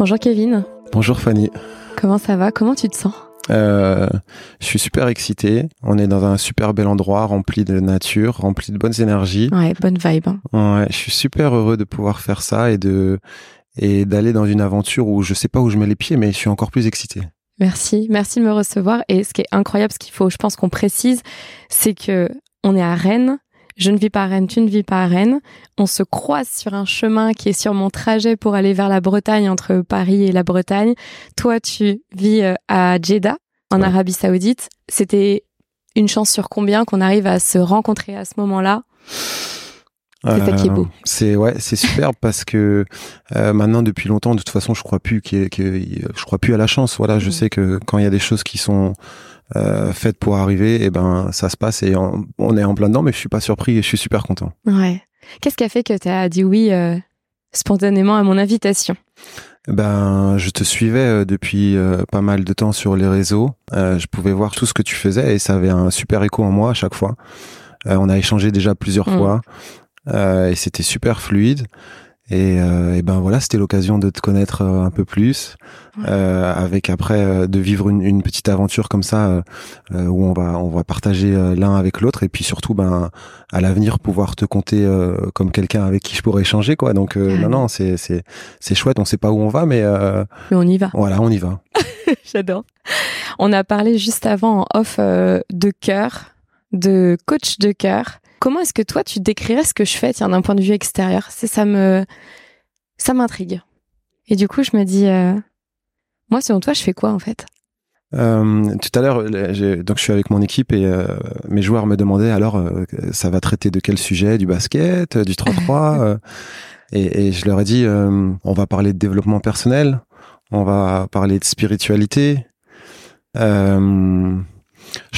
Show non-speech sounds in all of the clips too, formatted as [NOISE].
Bonjour Kevin. Bonjour Fanny. Comment ça va? Comment tu te sens? Euh, je suis super excité. On est dans un super bel endroit, rempli de nature, rempli de bonnes énergies. Ouais, bonne vibe. Hein. Ouais, je suis super heureux de pouvoir faire ça et de et d'aller dans une aventure où je sais pas où je mets les pieds, mais je suis encore plus excité. Merci, merci de me recevoir. Et ce qui est incroyable, ce qu'il faut, je pense qu'on précise, c'est que on est à Rennes, je ne vis pas à Rennes, tu ne vis pas à Rennes. On se croise sur un chemin qui est sur mon trajet pour aller vers la Bretagne, entre Paris et la Bretagne. Toi, tu vis euh, à Jeddah, en Arabie Saoudite. C'était une chance sur combien qu'on arrive à se rencontrer à ce moment-là? C'est ça qui est beau. Euh, c'est ouais, c'est super parce que euh, maintenant depuis longtemps, de toute façon, je crois plus que, je crois plus à la chance. Voilà, je mm. sais que quand il y a des choses qui sont euh, faites pour arriver, et eh ben ça se passe et on, est en plein dedans, mais je suis pas surpris et je suis super content. Ouais. Qu'est-ce qui a fait que tu as dit oui euh, spontanément à mon invitation? Ben, je te suivais euh, depuis pas mal de temps sur les réseaux. je pouvais voir tout ce que tu faisais et ça avait un super écho en moi à chaque fois. on a échangé déjà plusieurs mm. fois et c'était super fluide. Et, euh, et, ben voilà, c'était l'occasion de te connaître euh, un peu plus, euh, avec après euh, de vivre une, une, petite aventure comme ça où on va on va partager l'un avec l'autre et puis surtout ben à l'avenir pouvoir te compter comme quelqu'un avec qui je pourrais échanger quoi. Donc non non c'est c'est c'est chouette. On sait pas où on va mais mais on y va. Voilà, on y va. [LAUGHS] J'adore. On a parlé juste avant en off de cœur, de coach de cœur. Comment est-ce que toi tu décrirais ce que je fais, tiens, d'un point de vue extérieur? C'est ça me ça m'intrigue. Et du coup, je me dis, euh, moi, selon toi, je fais quoi en fait? Euh, tout à l'heure, donc je suis avec mon équipe et euh, mes joueurs me demandaient alors ça va traiter de quel sujet? Du basket, du 3-3 [LAUGHS] et, et, je leur ai dit on va parler de développement personnel, on va parler de spiritualité. je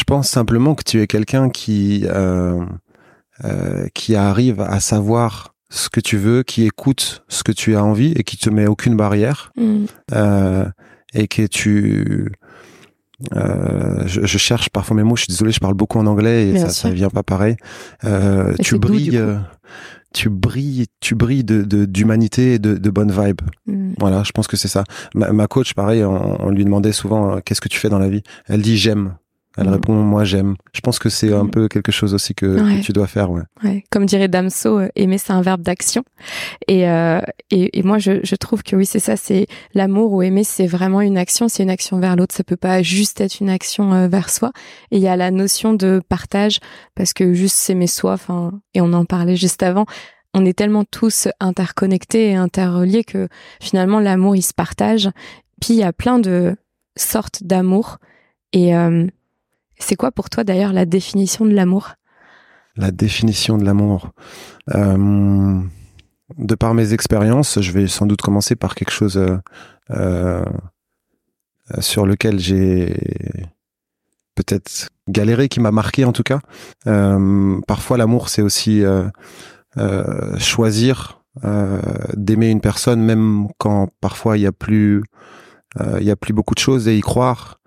pense simplement que tu es quelqu'un qui euh, qui arrive à savoir ce que tu veux, qui écoute ce que tu as envie et qui te met aucune barrière mm. euh, et que tu euh, je, je, cherche parfois mes mots. Je suis désolé, je parle beaucoup en anglais et ça, ça vient pas pareil. Euh, tu brilles, euh, tu brilles, tu brilles de d'humanité et de, de bonne vibe. Mm. Voilà, je pense que c'est ça. Ma, ma, coach, pareil, on, on lui demandait souvent qu'est-ce que tu fais dans la vie? Elle dit j'aime. Elle mm. répond moi j'aime. Je pense que c'est un mm. peu quelque chose aussi que, tu dois faire, ouais. ouais. Comme dirait Damso, euh, aimer c'est un verbe d'action. Et, euh, et, et moi je, je trouve que oui c'est ça, c'est l'amour ou aimer c'est vraiment une action, c'est une action vers l'autre. Ça peut pas juste être une action euh, vers soi. Et il y a la notion de partage parce que juste s'aimer soi, enfin et on en parlait juste avant. On est tellement tous interconnectés et interreliés que finalement l'amour il se partage. Puis il y a plein de sortes d'amour et euh, c'est quoi pour toi d'ailleurs la définition de l'amour? La définition de l'amour. Euh, de par mes expériences, je vais sans doute commencer par quelque chose euh, euh, sur lequel j'ai peut-être galéré, qui m'a marqué en tout cas. parfois, l'amour, c'est aussi choisir d'aimer une personne, même quand parfois il y a a plus beaucoup de choses et y croire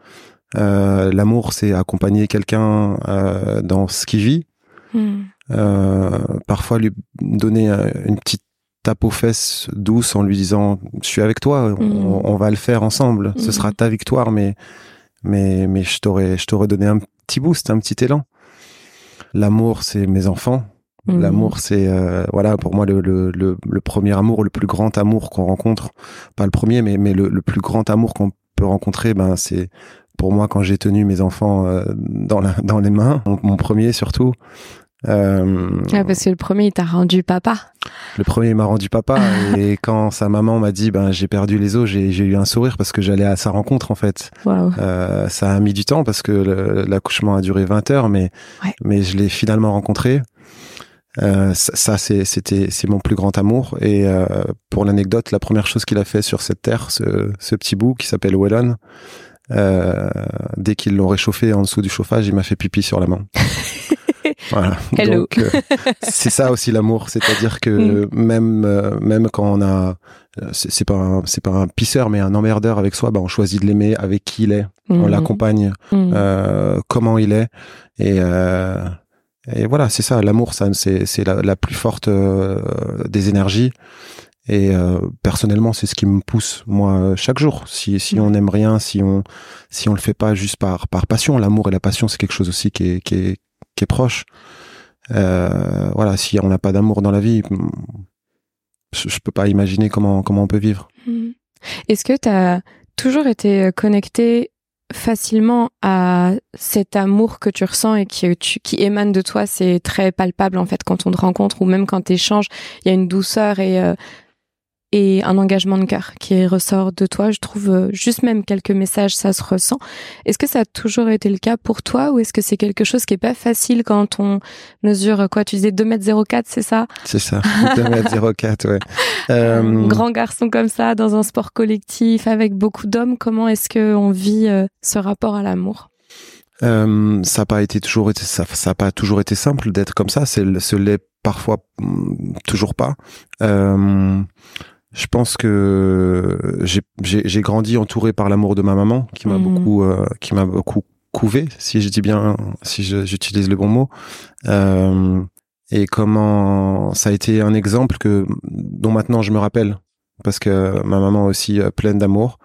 l'amour, c'est accompagner quelqu'un euh, dans ce qu'il vit. Hmm. Euh, parfois lui donner une petite tape aux fesses douce en lui disant je suis avec toi, on, hmm. va le faire ensemble, ce hmm. sera ta victoire, mais mais mais je t'aurais je t'aurais donné un petit boost, un petit élan. L'amour, c'est mes enfants. L'amour, c'est voilà pour moi le, le, le, premier amour, le plus grand amour qu'on rencontre. Pas le premier, mais mais le, le plus grand amour qu'on peut rencontrer, ben c'est pour moi quand j'ai tenu mes enfants euh, dans, la, dans les mains, mon, premier surtout. Euh, parce que le premier il t'a rendu papa. Le premier m'a rendu papa [LAUGHS] et quand sa maman m'a dit ben j'ai perdu les os, j'ai eu un sourire parce que j'allais à sa rencontre en fait. Euh, ça a mis du temps parce que l'accouchement a duré 20 heures mais mais je l'ai finalement rencontré. Euh, ça, c'était c'est mon plus grand amour et euh, pour l'anecdote la première chose qu'il a fait sur cette terre ce, ce petit bout qui s'appelle Wellon euh, dès qu'ils l'ont réchauffé en dessous du chauffage, il m'a fait pipi sur la main. [LAUGHS] voilà. Hello. Donc, euh, [LAUGHS] c'est ça aussi l'amour, c'est-à-dire que mm. même euh, même quand on a c'est pas c'est pas un pisseur mais un emmerdeur avec soi, bah on choisit de l'aimer avec qui il est, on mm. l'accompagne mm. comment il est et et voilà, c'est ça, l'amour, ça, c'est, c'est la, la, plus forte des énergies. Et euh, personnellement, c'est ce qui me pousse moi chaque jour. Si si on aime rien, si on si on le fait pas juste par par passion, l'amour et la passion, c'est quelque chose aussi qui est qui est qui est proche. Euh, voilà, si on n'a pas d'amour dans la vie, je, je peux pas imaginer comment comment on peut vivre. Mhm. Est-ce que tu as toujours été connecté facilement à cet amour que tu ressens et qui, qui émane de toi, c'est très palpable en fait quand on te rencontre ou même quand tu échanges, il y a une douceur et euh, et un engagement de cœur qui ressort de toi. Je trouve euh, juste même quelques messages, ça se ressent. Est-ce que ça a toujours été le cas pour toi ou est-ce que c'est quelque chose qui est pas facile quand on mesure quoi Tu disais 2m04, c'est ça? C'est ça, 2m04, ouais. [LAUGHS] Euh... Grand garçon comme ça, dans un sport collectif, avec beaucoup d'hommes, comment est-ce qu'on vit euh, ce rapport à l'amour? Euh, ça n'a pas été toujours été ça, ça a pas toujours été simple d'être comme ça. C'est ce l'est parfois mm, toujours pas. Euh, je pense que j'ai grandi entouré par l'amour de ma maman, qui m'a mmh. beaucoup, euh, qui m'a beaucoup couvé, si je dis bien, si j'utilise le bon mot. Euh, et comment ça a été un exemple que dont maintenant je me rappelle, parce que ma maman aussi euh, pleine d'amour.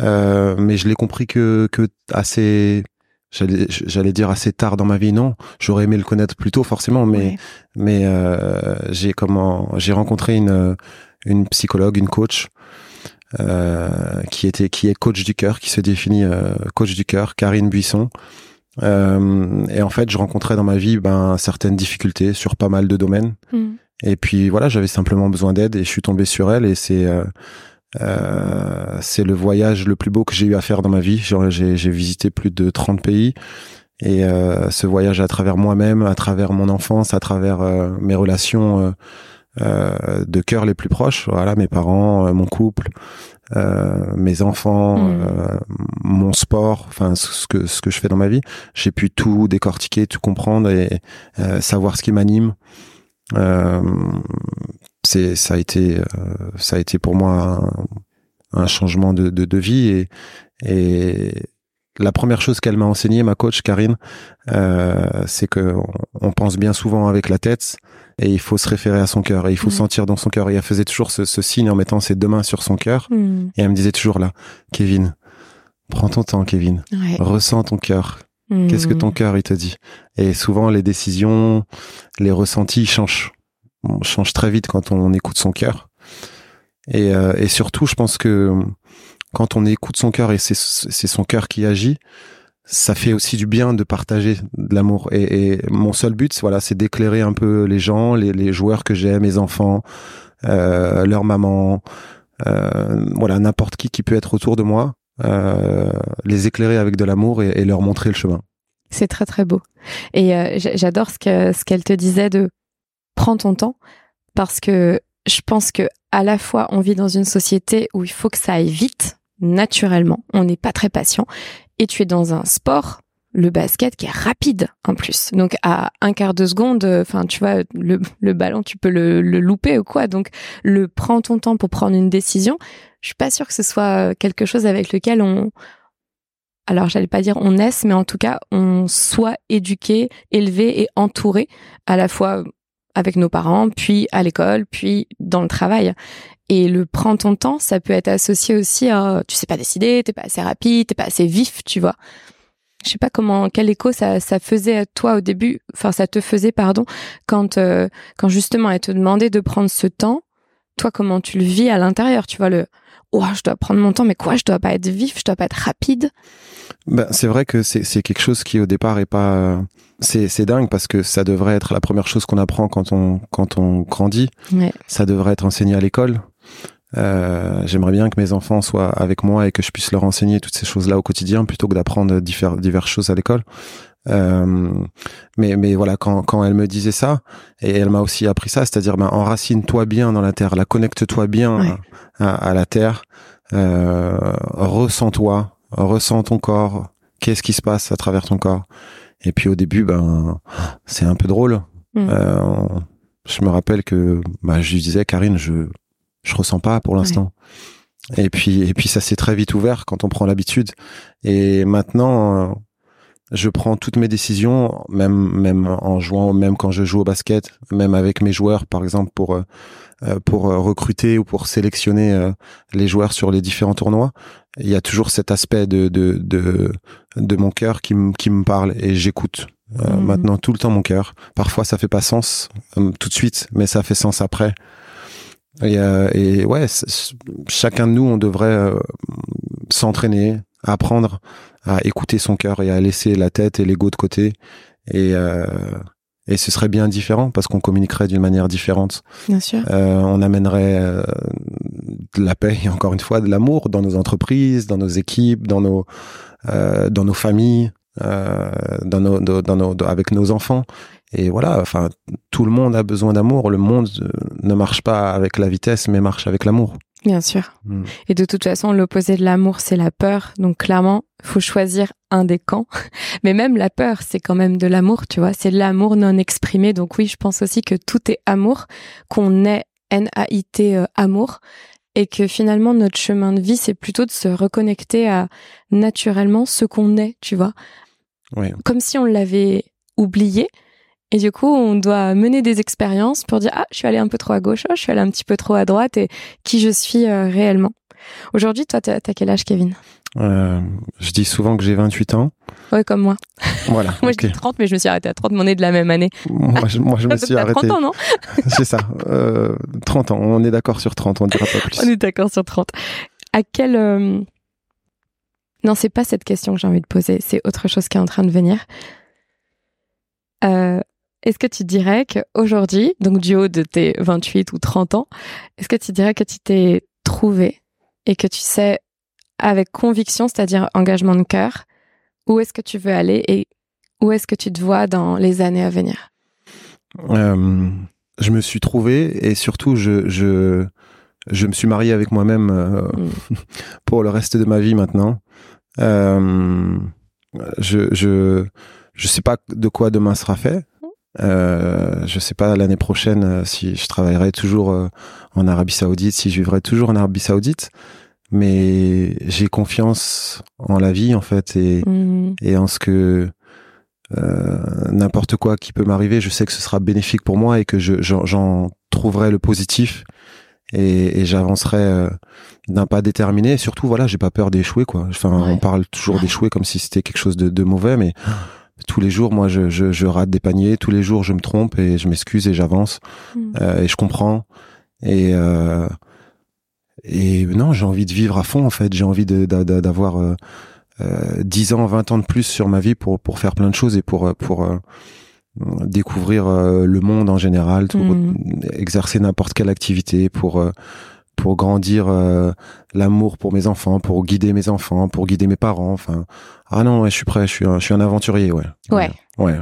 Euh, mais je l'ai compris que, que assez, j'allais dire assez tard dans ma vie non j'aurais aimé le connaître plus tôt forcément mais mais j'ai comment j'ai rencontré une une psychologue, une coach, euh, qui était, qui est coach du cœur, qui se définit euh, coach du cœur, Karine Buisson. Euh, et en fait, je rencontrais dans ma vie ben, certaines difficultés sur pas mal de domaines. Mm. Et puis voilà, j'avais simplement besoin d'aide et je suis tombé sur elle et c'est euh, c'est le voyage le plus beau que j'ai eu à faire dans ma vie. J'ai visité plus de 30 pays et ce voyage à travers moi-même, à travers mon enfance, à travers mes relations euh, de cœur les plus proches, voilà, mes parents, euh, mon couple, euh, mes enfants, mm. mon sport, enfin ce que ce que je fais dans ma vie, j'ai pu tout décortiquer, tout comprendre et savoir ce qui m'anime. c'est ça a été ça a été pour moi un, changement de, de, de, vie et, et la première chose qu'elle m'a enseigné, ma coach Karine, euh, c'est que on, pense bien souvent avec la tête et il faut se référer à son cœur et il faut mm. sentir dans son cœur. Et elle faisait toujours ce, signe en mettant ses deux mains sur son cœur mm. et elle me disait toujours là, Kevin, prends ton temps, Kevin, ressens ton cœur. Qu'est-ce que ton mm. cœur il te dit? Et souvent les décisions, les ressentis changent. On change très vite quand on, écoute son cœur. Et, euh, et surtout, je pense que quand on écoute son cœur et c'est son cœur qui agit, ça fait aussi du bien de partager de l'amour. Et, mon seul but, voilà, c'est d'éclairer un peu les gens, les, joueurs que j'aime, mes enfants, euh, leur maman, euh, voilà, n'importe qui qui peut être autour de moi, euh, les éclairer avec de l'amour et, leur montrer le chemin. C'est très très beau. Et euh, j'adore ce que ce qu'elle te disait de prends ton temps parce que je pense que à la fois on vit dans une société où il faut que ça aille vite naturellement. On n'est pas très patient. Et tu es dans un sport, le basket, qui est rapide en plus. Donc à un quart de seconde, enfin tu vois, le, ballon, tu peux le, le, louper ou quoi. Donc le prends ton temps pour prendre une décision. Je suis pas sûre que ce soit quelque chose avec lequel on, alors j'allais pas dire on naisse, mais en tout cas on soit éduqué, élevé et entouré à la fois avec nos parents, puis à l'école, puis dans le travail. Et le prends ton temps, ça peut être associé aussi à tu sais pas décider, t'es pas assez rapide, t'es pas assez vif, tu vois. Je sais pas comment quel écho ça, ça faisait à toi au début, enfin ça te faisait pardon quand euh, quand justement elle te demandait de prendre ce temps. Toi comment tu le vis à l'intérieur, tu vois le oh je dois prendre mon temps mais quoi je dois pas être vif, je dois pas être rapide. Ben, c'est vrai que c'est quelque chose qui au départ est pas c'est c'est dingue parce que ça devrait être la première chose qu'on apprend quand on quand on grandit. Ouais. Ça devrait être enseigné à l'école. Euh, J'aimerais bien que mes enfants soient avec moi et que je puisse leur enseigner toutes ces choses-là au quotidien plutôt que d'apprendre diverses choses à l'école. Euh, mais mais voilà quand quand elle me disait ça et elle m'a aussi appris ça, c'est-à-dire ben enracine-toi bien dans la terre, la connecte-toi bien à, à, la terre, euh, ressens-toi, ressens ton corps, qu'est-ce qui se passe à travers ton corps. Et puis au début ben c'est un peu drôle. Mm. Euh, je me rappelle que bah, je lui disais Karine je je ressens pas pour l'instant. Et puis et puis ça s'est très vite ouvert quand on prend l'habitude. Et maintenant, je prends toutes mes décisions, même même en jouant, même quand je joue au basket, même avec mes joueurs, par exemple pour euh, euh, pour recruter ou pour sélectionner les joueurs sur les différents tournois. Il y a toujours cet aspect de de de, de mon cœur qui me qui me parle et j'écoute. Mhm. Maintenant tout le temps mon cœur. Parfois ça fait pas sens tout de suite, mais ça fait sens après. Et, et ouais, chacun de nous, on devrait s'entraîner, apprendre à écouter son cœur et à laisser la tête et l'ego de côté. Et, euh, et ce serait bien différent parce qu'on communiquerait d'une manière différente. Bien sûr. Euh, on amènerait euh, de la paix et encore une fois de l'amour dans nos entreprises, dans nos équipes, dans nos euh, dans nos familles, euh, dans nos, dans nos avec nos enfants. Et voilà, enfin tout le monde a besoin d'amour. Le monde ne marche pas avec la vitesse, mais marche avec l'amour. Bien sûr. Mm. Et de toute façon, l'opposé de l'amour, c'est la peur. Donc clairement, faut choisir un des camps. [LAUGHS] Mais même la peur, c'est quand même de l'amour, tu vois. C'est de l'amour non exprimé. Donc oui, je pense aussi que tout est amour, qu'on est N-A-I-T euh, amour. Et que finalement, notre chemin de vie, c'est plutôt de se reconnecter à naturellement ce qu'on est, tu vois. Comme si on l'avait oublié. Et du coup, on doit mener des expériences pour dire ah, je suis allé un peu trop à gauche, oh, je suis allé un petit peu trop à droite, et qui je suis euh, réellement. Aujourd'hui, toi, t'as as quel âge, Kevin? Euh, Je dis souvent que j'ai 28 ans. Ouais, comme moi. Voilà. [LAUGHS] moi, je dis 30, mais je me suis arrêté à 30, mais on est de la même année. moi, je, moi, je me [LAUGHS] suis arrêté. 30 ans, non? [LAUGHS] C'est ça. Euh, 30 ans. On est d'accord sur 30, on dira pas plus. on est d'accord sur 30. À quel... Euh... Non, c'est pas cette question que j'ai envie de poser, c'est autre chose qui est en train de venir. Euh, est-ce que tu dirais qu'aujourd'hui, donc du haut de tes 28 ou 30 ans, est-ce que tu dirais que tu t'es trouvé et que tu sais avec conviction, c'est-à-dire engagement de cœur, où est-ce que tu veux aller et où est-ce que tu te vois dans les années à venir? Euh, Je me suis trouvé et surtout je, je, je me suis marié avec moi-même euh, mm. [LAUGHS] pour le reste de ma vie maintenant. Euh, je, je, je sais pas de quoi demain sera fait. Euh, je sais pas l'année prochaine euh, si je travaillerai toujours euh, en Arabie Saoudite, si je vivrai toujours en Arabie Saoudite, mais j'ai confiance en la vie en fait et, mhm. et en ce que euh, n'importe quoi qui peut m'arriver, je sais que ce sera bénéfique pour moi et que j'en trouverai le positif et, et j'avancerai d'un pas déterminé. Et surtout, voilà, j'ai pas peur d'échouer quoi. Enfin, on parle toujours d'échouer comme si c'était quelque chose de, de mauvais, mais [LAUGHS] tous les jours, moi, je, je, je, rate des paniers. Tous les jours, je me trompe et je m'excuse et j'avance mm. euh, et je comprends. Et euh, et non, j'ai envie de vivre à fond en fait. J'ai envie d'avoir euh, euh, 10 ans, 20 ans de plus sur ma vie pour pour faire plein de choses et pour pour euh, découvrir euh, le monde en général, pour mm. exercer n'importe quelle activité, pour pour grandir euh, l'amour pour mes enfants, pour guider mes enfants, pour guider mes parents. Enfin, ah non, je suis prêt, je suis un, je suis un aventurier, ouais. Ouais. Ouais.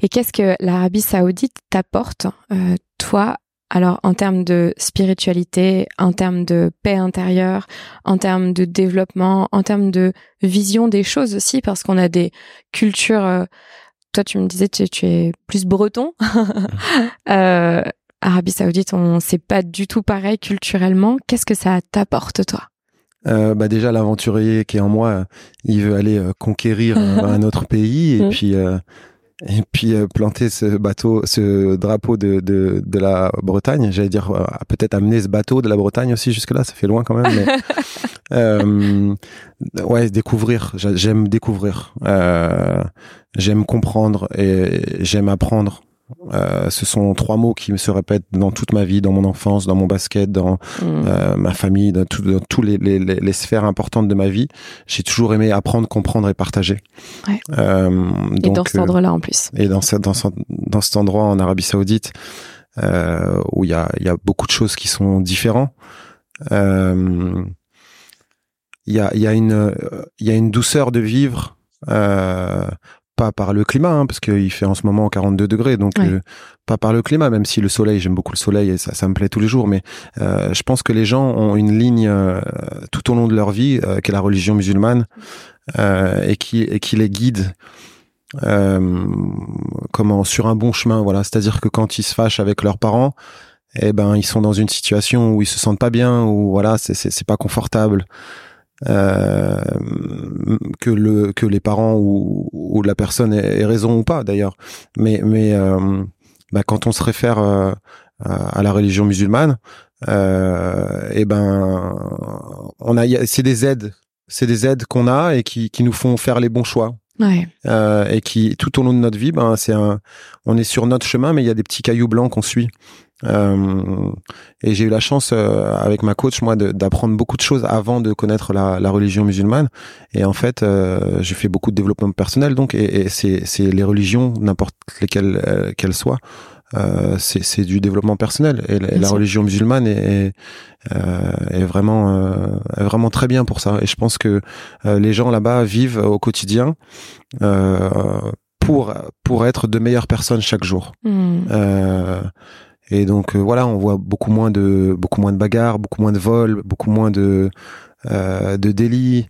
Et qu'est-ce que l'Arabie Saoudite t'apporte, euh, toi, alors en termes de spiritualité, en termes de paix intérieure, en termes de développement, en termes de vision des choses aussi, parce qu'on a des cultures. Euh, toi, tu me disais, tu, tu es plus breton. [LAUGHS] euh, Arabie Saoudite, on sait pas du tout pareil culturellement. Qu'est-ce que ça t'apporte, toi? Euh, bah déjà l'aventurier qui est en moi, il veut aller euh, conquérir un autre pays et [LAUGHS] puis euh, et puis euh, planter ce bateau, ce drapeau de de, de la Bretagne. J'allais dire peut-être amener ce bateau de la Bretagne aussi jusque là, ça fait loin quand même. Mais, [LAUGHS] ouais, découvrir. J'aime découvrir. j'aime comprendre et j'aime apprendre. Euh, ce sont trois mots qui se répètent dans toute ma vie, dans mon enfance, dans mon basket, dans mm. euh, ma famille, dans, tous les, les, les, sphères importantes de ma vie. J'ai toujours aimé apprendre, comprendre et partager. Ouais. Euh, donc, et dans cet endroit-là en plus. Et dans, dans, dans cet endroit en Arabie Saoudite, où il y a, y a beaucoup de choses qui sont différentes. Il y, a, y, a une, y a une douceur de vivre euh, pas par le climat, hein, parce qu'il fait en ce moment 42 degrés, donc euh, pas par le climat, même si le soleil, j'aime beaucoup le soleil et ça, ça me plaît tous les jours, mais euh, je pense que les gens ont une ligne euh, tout au long de leur vie, qui est la religion musulmane, et qui et qui les guide. comment sur un bon chemin voilà c'est à dire que quand ils se fâchent avec leurs parents eh ben ils sont dans une situation où ils se sentent pas bien ou voilà c'est c'est pas confortable euh, que le que les parents ou, ou la personne ait, raison ou pas d'ailleurs. Mais mais euh, bah, quand on se réfère euh, à la religion musulmane, euh, et eh ben on a c'est des aides, c'est des aides qu'on a et qui qui nous font faire les bons choix. Ouais. Euh, et qui tout au long de notre vie, ben c'est un, on est sur notre chemin, mais il y a des petits cailloux blancs qu'on suit. Euh, et j'ai eu la chance euh, avec ma coach moi d'apprendre beaucoup de choses avant de connaître la, la religion musulmane. Et en fait, euh, j'ai fait beaucoup de développement personnel donc et, et c'est les religions n'importe lesquelles euh, qu'elles soient. C'est du développement personnel et la, religion musulmane est, est, vraiment est vraiment très bien pour ça et je pense que les gens là-bas vivent au quotidien pour pour être de meilleures personnes chaque jour. Mmh. Et donc euh, voilà, on voit beaucoup moins de beaucoup moins de bagarres, beaucoup moins de vols, beaucoup moins de euh, de délits.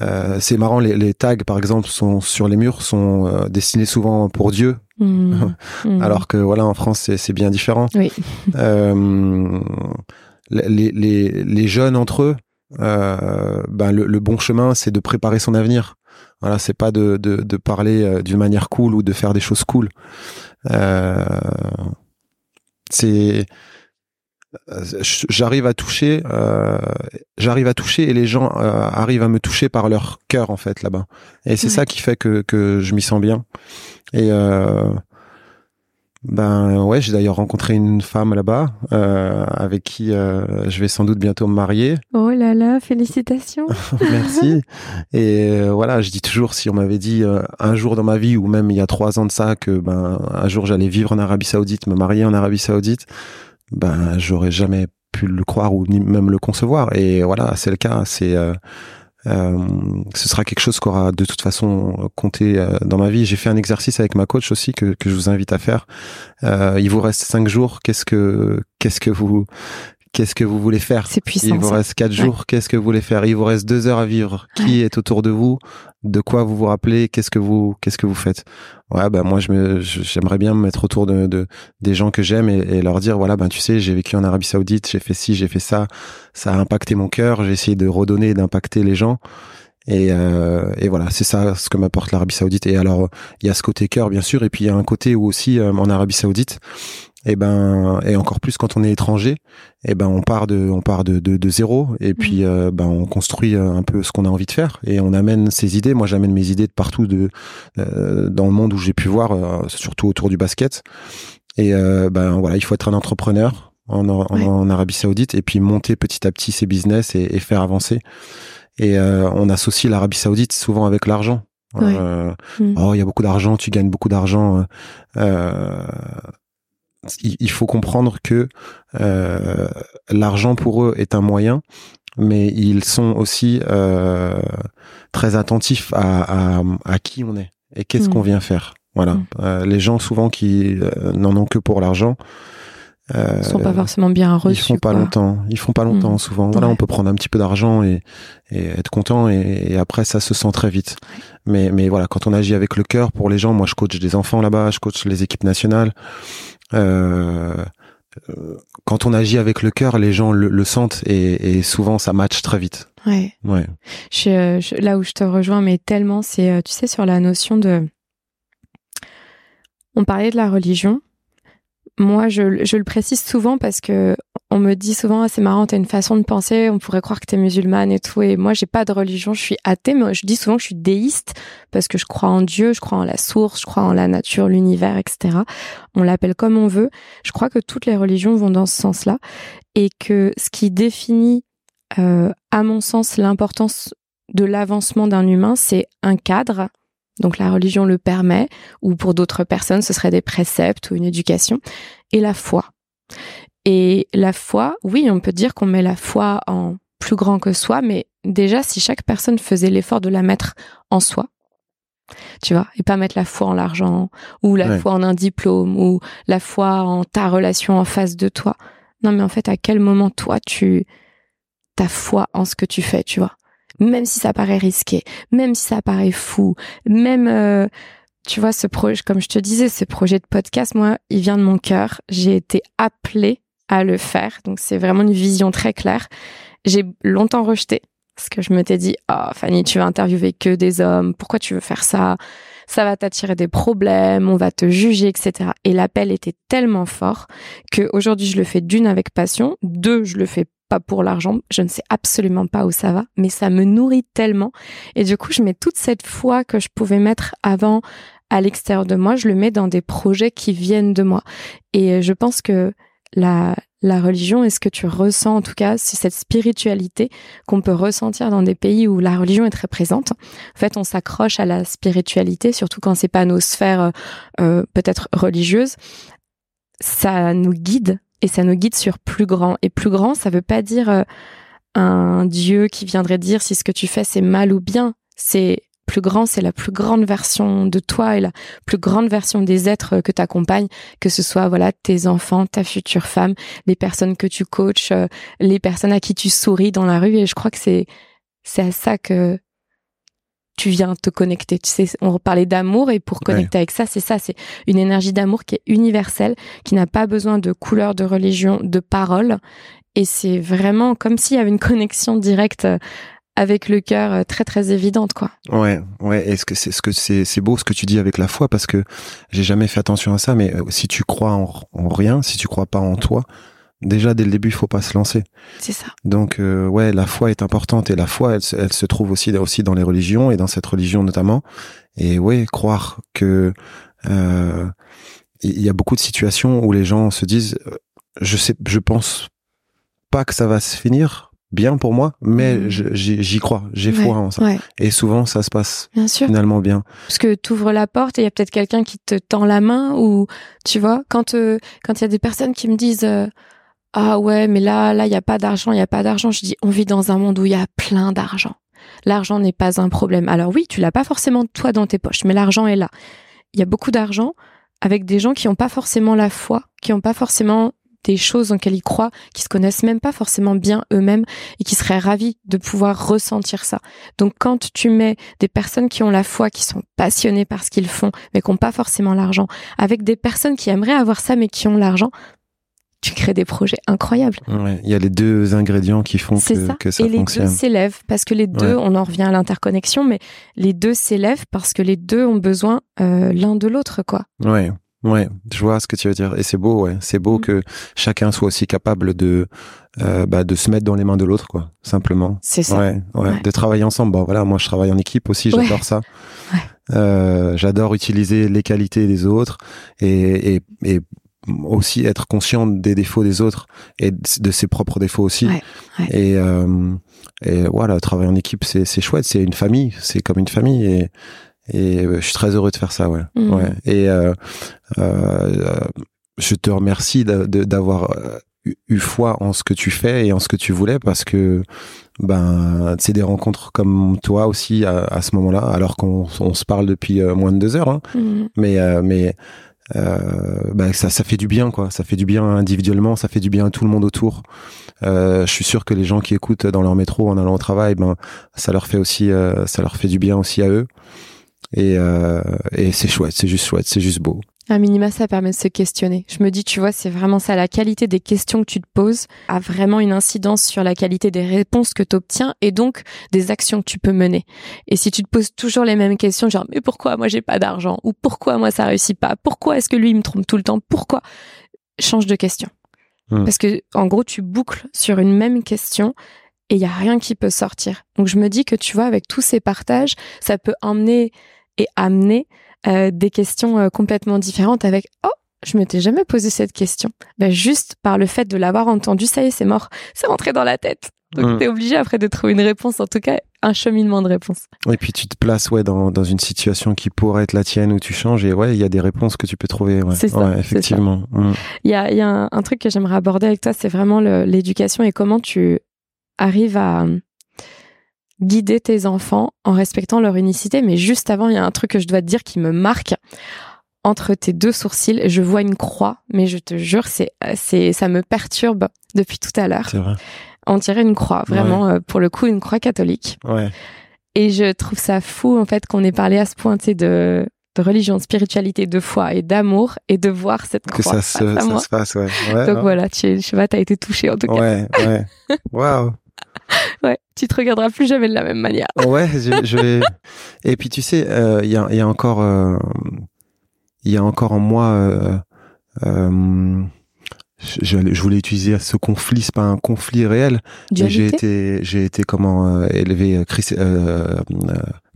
Euh, c'est marrant, les, les, tags par exemple sont sur les murs sont euh, dessinés souvent pour Dieu, mmh. [LAUGHS] Mmh. alors que voilà en France c'est bien différent. Oui. [LAUGHS] les, les, les jeunes entre eux, ben le, le, bon chemin c'est de préparer son avenir. Voilà, c'est pas de, de, de parler d'une manière cool ou de faire des choses cool. Euh, c'est euh, j'arrive à toucher euh, j'arrive à toucher et les gens euh, arrivent à me toucher par leur cœur en fait là-bas. Et c'est ça qui fait que que je m'y sens bien. Et euh, ben ouais, j'ai d'ailleurs rencontré une femme là-bas euh, avec qui euh, je vais sans doute bientôt me marier. Oh là là, félicitations. [LAUGHS] Merci. Et euh, voilà, je dis toujours si on m'avait dit euh, un jour dans ma vie ou même il y a trois ans de ça que ben un jour j'allais vivre en Arabie Saoudite, me marier en Arabie Saoudite, ben j'aurais jamais pu le croire ou même le concevoir. Et voilà, c'est le cas. C'est euh, ce sera quelque chose qui aura de toute façon compté euh, dans ma vie. J'ai fait un exercice avec ma coach aussi que, que je vous invite à faire. Euh, il vous reste cinq jours. Qu'est-ce que qu'est-ce que vous Qu'est-ce que vous voulez faire C'est puissant. Il vous reste quatre jours. Qu'est-ce que vous voulez faire Il vous reste deux heures à vivre. Qui est autour de vous? De quoi vous vous rappelez? Qu'est-ce que vous Qu'est-ce que vous faites? Ouais, ben moi, je me, j'aimerais bien me mettre autour de, de des gens que j'aime et, et, leur dire voilà, ben tu sais, j'ai vécu en Arabie Saoudite, j'ai fait ci, j'ai fait ça, ça a impacté mon cœur. J'ai essayé de redonner, d'impacter les gens. Et, euh, et, voilà, c'est ça ce que m'apporte l'Arabie Saoudite. Et alors, il y a ce côté cœur, bien sûr, et puis il y a un côté où aussi euh, en Arabie Saoudite, et ben et encore plus quand on est étranger et ben on part de on part de de, de zéro et puis mmh. euh, ben on construit euh, un peu ce qu'on a envie de faire et on amène ses idées. Moi j'amène mes idées de partout de euh, dans le monde où j'ai pu voir surtout autour du basket. Et ben voilà il faut être un entrepreneur en, en, Arabie Saoudite et puis monter petit à petit ses business et, et faire avancer. Et on associe l'Arabie Saoudite souvent avec l'argent. Mmh. oh il y a beaucoup d'argent tu gagnes beaucoup d'argent euh, il faut comprendre que euh, l'argent pour eux est un moyen, mais ils sont aussi euh, très attentifs à, à, à, qui on est et qu'est-ce mm. qu'on vient faire. Voilà, mm. euh, les gens souvent qui euh, n'en ont que pour l'argent. Euh, sont pas forcément bien reçus. Ils font pas longtemps. Ils font pas longtemps mm. souvent. Voilà, on peut prendre un petit peu d'argent et, et, être content et, et, après ça se sent très vite. Mais mais voilà, quand on agit avec le cœur, pour les gens, moi je coach des enfants là-bas, je coach les équipes nationales. Euh, quand on agit avec le cœur, les gens le, sentent et, et, souvent ça match très vite. Ouais. Ouais. Je, là où je te rejoins, mais tellement, c'est, euh, tu sais, sur la notion de. On parlait de la religion. Moi, je, je le précise souvent parce que on me dit souvent, ah, c'est marrant, t'as une façon de penser, on pourrait croire que t'es musulmane et tout. Et moi, j'ai pas de religion, je suis athée, mais je dis souvent que je suis déiste parce que je crois en Dieu, je crois en la source, je crois en la nature, l'univers, etc. On l'appelle comme on veut. Je crois que toutes les religions vont dans ce sens-là et que ce qui définit, euh, à mon sens, l'importance de l'avancement d'un humain, c'est un cadre. Donc la religion le permet, ou pour d'autres personnes, ce serait des préceptes ou une éducation, et la foi. Et la foi, oui, on peut dire qu'on met la foi en plus grand que soi, mais déjà, si chaque personne faisait l'effort de la mettre en soi, tu vois, et pas mettre la foi en l'argent, ou la foi en un diplôme, ou la foi en ta relation en face de toi. Non, mais en fait, à quel moment toi, tu, ta foi en ce que tu fais, tu vois? Même si ça paraît risqué, même si ça paraît fou, même, euh, tu vois, ce projet, comme je te disais, ce projet de podcast, moi, il vient de mon cœur. J'ai été appelée à le faire. Donc c'est vraiment une vision très claire. J'ai longtemps rejeté. parce que je m'étais dit, oh Fanny, tu vas interviewer que des hommes, pourquoi tu veux faire ça? Ça va t'attirer des problèmes, on va te juger, etc. Et l'appel était tellement fort que aujourd'hui je le fais d'une avec passion, deux je le fais pas pour l'argent, je ne sais absolument pas où ça va, mais ça me nourrit tellement. Et du coup, je mets toute cette foi que je pouvais mettre avant à l'extérieur de moi, je le mets dans des projets qui viennent de moi. Et je pense que la, la religion est ce que tu ressens, en tout cas, c'est cette spiritualité qu'on peut ressentir dans des pays où la religion est très présente. En fait, on s'accroche à la spiritualité, surtout quand c'est pas nos sphères euh, euh, peut-être religieuses. Ça nous guide et ça nous guide sur plus grand. Et plus grand, ça veut pas dire euh, un Dieu qui viendrait dire si ce que tu fais c'est mal ou bien. C'est plus grand, c'est la plus grande version de toi et la plus grande version des êtres que tu accompagnes, que ce soit voilà tes enfants, ta future femme, les personnes que tu coaches, euh, les personnes à qui tu souris dans la rue. Et je crois que c'est c'est à ça que tu viens te connecter. Tu sais, on parlait d'amour et pour connecter avec ça, c'est ça, c'est une énergie d'amour qui est universelle, qui n'a pas besoin de couleur, de religion, de parole. Et c'est vraiment comme s'il y avait une connexion directe avec le cœur euh, très très évidente quoi. Ouais, ouais, est-ce que c'est ce que c'est c'est beau ce que tu dis avec la foi parce que j'ai jamais fait attention à ça mais euh, si tu crois en, rien, si tu crois pas en toi, déjà dès le début, il faut pas se lancer. C'est ça. Donc euh, ouais, la foi est importante et la foi elle, elle, se trouve aussi aussi dans les religions et dans cette religion notamment et ouais, croire que il y a beaucoup de situations où les gens se disent je sais je pense pas que ça va se finir bien pour moi, mais mm. j'y crois, j'ai foi en ça. Et souvent, ça se passe bien sûr. finalement bien. Parce que tu ouvres la porte et il y a peut-être quelqu'un qui te tend la main ou tu vois, quand euh, quand il y a des personnes qui me disent euh, ah ouais, mais là là il y a pas d'argent, il y a pas d'argent, je dis on vit dans un monde où il y a plein d'argent. L'argent n'est pas un problème. Alors oui, tu l'as pas forcément toi dans tes poches, mais l'argent est là. Il y a beaucoup d'argent avec des gens qui n'ont pas forcément la foi, qui n'ont pas forcément des choses en ils croient, qui se connaissent même pas forcément bien eux-mêmes et qui seraient ravis de pouvoir ressentir ça. Donc quand tu mets des personnes qui ont la foi, qui sont passionnées par ce qu'ils font, mais qui n'ont pas forcément l'argent, avec des personnes qui aimeraient avoir ça mais qui ont l'argent, tu crées des projets incroyables. Il y a les deux ingrédients qui font que ça, que ça et les deux s'élèvent parce que les deux, on en revient à l'interconnexion, mais les deux s'élèvent parce que les deux ont besoin euh, l'un de l'autre, quoi. Ouais. Ouais, je vois ce que tu veux dire et c'est beau, ouais, c'est beau mm. que chacun soit aussi capable de euh, bah, de se mettre dans les mains de l'autre, quoi, simplement. C'est ça. Ouais, ouais, de travailler ensemble. Bon, voilà, moi je travaille en équipe aussi, j'adore ça. Ouais. Euh, j'adore utiliser les qualités des autres et, et, et aussi être conscient des défauts des autres et de ses propres défauts aussi. Ouais, et, euh, et voilà, travailler en équipe, c'est c'est chouette, c'est une famille, c'est comme une famille et et euh, je suis très heureux de faire ça, ouais. Mm. ouais. Et euh, euh, je te remercie d'avoir eu foi en ce que tu fais et en ce que tu voulais parce que ben c'est des rencontres comme toi aussi à, à ce moment-là alors qu'on on se parle depuis moins de deux heures hein. mm. mais mais euh, ben ça ça fait du bien quoi. Ça fait du bien individuellement ça fait du bien à tout le monde autour. Euh, je suis sûr que les gens qui écoutent dans leur métro en allant au travail ben ça leur fait aussi ça leur fait du bien aussi à eux. Et, euh, et c'est chouette, c'est juste chouette, c'est juste beau. Un minima, ça permet de se questionner. Je me dis, tu vois, c'est vraiment ça. La qualité des questions que tu te poses a vraiment une incidence sur la qualité des réponses que tu obtiens et donc des actions que tu peux mener. Et si tu te poses toujours les mêmes questions, genre, mais pourquoi moi j'ai pas d'argent? Ou pourquoi moi ça réussit pas? Pourquoi est-ce que lui il me trompe tout le temps? Pourquoi? Change de question. Hmm. Parce que, en gros, tu boucles sur une même question et il y a rien qui peut sortir. Donc je me dis que tu vois, avec tous ces partages, ça peut emmener et amener euh, des questions euh, complètement différentes avec oh je m'étais jamais posé cette question. Ben, juste par le fait de l'avoir entendu, ça y est, c'est mort. C'est rentré dans la tête. Donc, tu mmh. t'es obligé après de trouver une réponse, en tout cas, un cheminement de réponse. Et puis, tu te places, ouais, dans, dans une situation qui pourrait être la tienne où tu changes et ouais, il y a des réponses que tu peux trouver. Ouais. C'est ça. Ouais, effectivement. Mmh. Il y a, y a un, un, truc que j'aimerais aborder avec toi, c'est vraiment l'éducation et comment tu arrives à, guider tes enfants en respectant leur unicité. Mais juste avant, il y a un truc que je dois te dire qui me marque. Entre tes deux sourcils, je vois une croix, mais je te jure, c'est, c'est, ça me perturbe depuis tout à l'heure. On dirait une croix, vraiment, euh, pour le coup, une croix catholique. Ouais. Et je trouve ça fou, en fait, qu'on ait parlé à ce point, de, de religion, de spiritualité, de foi et d'amour, et de voir cette croix. Que ça, se, ça se passe, ouais. Donc voilà, tu, je sais pas, t'as été touché en tout cas. Ouais, ouais. [LAUGHS] Waouh. [LAUGHS] ouais, tu te regarderas plus jamais de la même manière. ouais, je, je vais. [LAUGHS] Et puis tu sais, il y, a, y, a, encore, il y a encore en moi. Euh, je, je, voulais utiliser ce conflit, c'est pas un conflit réel. J'ai été, j'ai été comment euh, élevé euh, euh,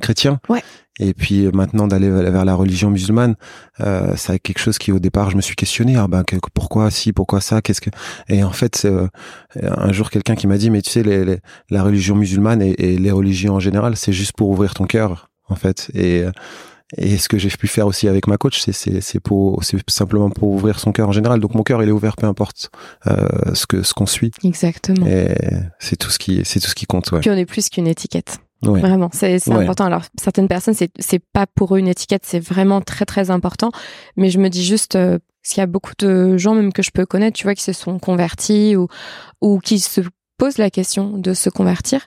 chrétien. Ouais. Et puis maintenant d'aller vers la religion musulmane, euh, c'est quelque chose qui au départ je me suis questionné. Ah ben pourquoi si, pourquoi ça, qu'est-ce que Et en fait, c'est un jour quelqu'un qui m'a dit mais tu sais les, la religion musulmane et, et, les religions en général, c'est juste pour ouvrir ton cœur en fait. Et et ce que j'ai pu faire aussi avec ma coach, c'est pour c'est simplement pour ouvrir son cœur en général. Donc mon cœur il est ouvert peu importe euh, ce que ce qu'on suit. Exactement. Et c'est tout ce qui c'est tout ce qui compte. Ouais. Puis on est plus qu'une étiquette. Ouais. Vraiment, c'est c'est important. Alors certaines personnes c'est c'est pas pour eux une étiquette, c'est vraiment très très important. Mais je me dis juste euh, parce qu'il y a beaucoup de gens même que je peux connaître, tu vois, qui se sont convertis ou ou qui se posent la question de se convertir.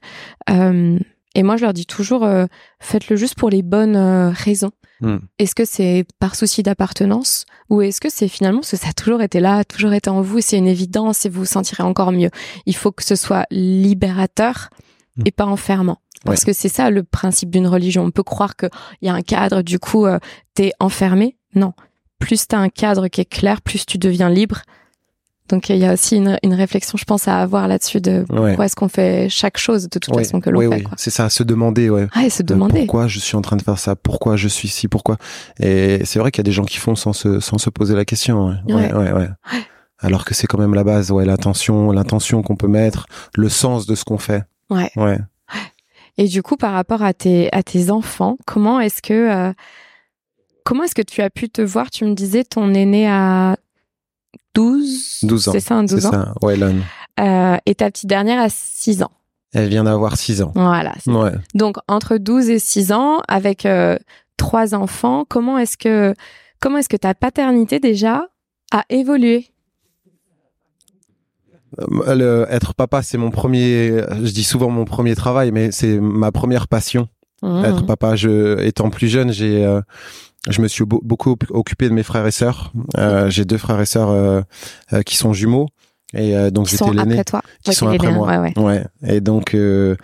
Euh, et moi, je leur dis toujours, euh, faites-le juste pour les bonnes euh, raisons. Hmm. Est-ce que c'est par souci d'appartenance ou est-ce que c'est finalement parce que ça a toujours été là, toujours été en vous, c'est une évidence et vous vous sentirez encore mieux. Il faut que ce soit libérateur hmm. et pas enfermant. Parce que c'est ça le principe d'une religion. On peut croire qu'il y a un cadre, du coup, euh, t'es enfermé. Non. Plus t'as un cadre qui est clair, plus tu deviens libre donc il y a aussi une, une, réflexion, je pense, à avoir là-dessus de pourquoi est-ce qu'on fait chaque chose de toute façon que l'on fait. Oui. C'est ça, se demander, ouais. Ah, et se demander. pourquoi je suis en train de faire ça Pourquoi je suis ici Pourquoi Et c'est vrai qu'il y a des gens qui font sans se sans se poser la question. Ouais, ouais, ouais. Alors que c'est quand même la base, ouais, l'intention, l'intention qu'on peut mettre, le sens de ce qu'on fait. Ouais. Ouais. Et du coup, par rapport à tes à tes enfants, comment est-ce que euh, comment est-ce que tu as pu te voir? Tu me disais ton aîné a 12, 12 ans. C'est ça, 12 ans. Ça. Ouais, euh, et ta petite dernière a 6 ans. Elle vient d'avoir 6 ans. Voilà. Ouais. Donc entre 12 et 6 ans, avec euh, trois enfants, comment est-ce que comment est-ce que ta paternité déjà a évolué? Euh, être papa, c'est mon premier. Je dis souvent mon premier travail, mais c'est ma première passion. Mmh. Être papa. Je, étant plus jeune, j'ai euh, je me suis beaucoup occupé de mes frères et sœurs. Euh, j'ai deux frères et sœurs euh, euh qui sont jumeaux. Et euh, donc j'étais l'aîné. Qui sont après moi. Ouais, ouais. ouais, Et donc euh,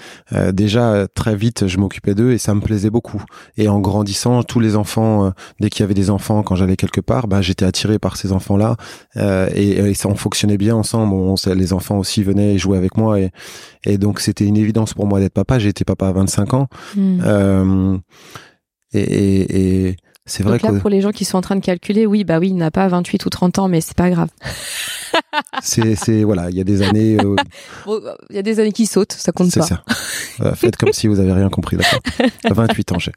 déjà très vite, je m'occupais d'eux et ça me plaisait beaucoup. Et en grandissant, tous les enfants, dès qu'il y avait des enfants, quand j'allais quelque part, bah j'étais attiré par ces enfants-là. Et, et, ça, on fonctionnait bien ensemble. On, les enfants aussi venaient et jouaient avec moi. Et, et donc c'était une évidence pour moi d'être papa. J'ai été papa à 25 ans. Hmm. et, et, et c'est vrai Donc là, pour les gens qui sont en train de calculer, oui, bah oui, il n'a pas 28 ou 30 ans, mais c'est pas grave. [LAUGHS] c'est, c'est, voilà, il y a des années. Euh, [LAUGHS] il y a des années qui sautent, ça compte pas. C'est ça. [LAUGHS] Euh, faites comme si vous avez rien compris, d'accord? 28 ans, j'ai.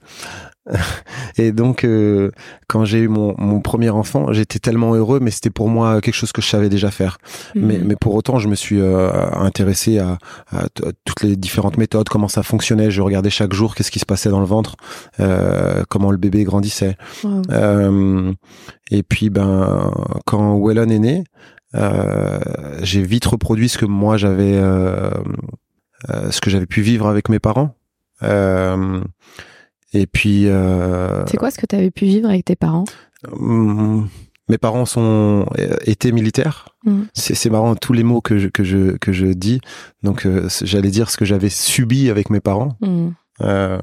[LAUGHS] Et donc, euh, quand j'ai eu mon, mon, premier enfant, j'étais tellement heureux, mais c'était pour moi quelque chose que je savais déjà faire. Mais, mhm. mais pour autant, je me suis euh, intéressé à, à, toutes les différentes méthodes, comment ça fonctionnait. Je regardais chaque jour qu'est-ce qui se passait dans le ventre, euh, comment le bébé grandissait. Euh, et puis, ben, quand Wellon est né, euh, j'ai vite reproduit ce que moi j'avais, ce que j'avais pu vivre avec mes parents. Euh, et puis. Euh, c'est quoi ce que tu avais pu vivre avec tes parents? hum, Mes parents sont euh, étaient militaires. Mmh. C'est marrant tous les mots que je que je que je dis. Donc euh, j'allais dire ce que j'avais subi avec mes parents. Mmh. Euh,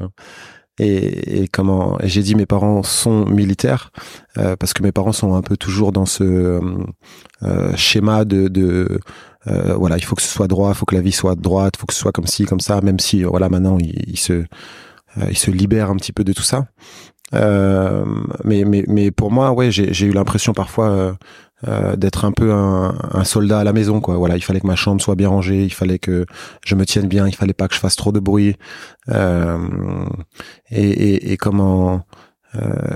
et, et, comment j'ai dit mes parents sont militaires euh, parce que mes parents sont un peu toujours dans ce schéma de, de voilà il faut que ce soit droit il faut que la vie soit droite il faut que ce soit comme ci comme ça même si voilà maintenant ils se il se libère un petit peu de tout ça. Euh, mais, mais, mais pour moi, ouais, j'ai eu l'impression parfois euh, euh, d'être un peu un, un, soldat à la maison, quoi. Voilà, il fallait que ma chambre soit bien rangée, il fallait que je me tienne bien, il fallait pas que je fasse trop de bruit. Euh, et, et, et, comment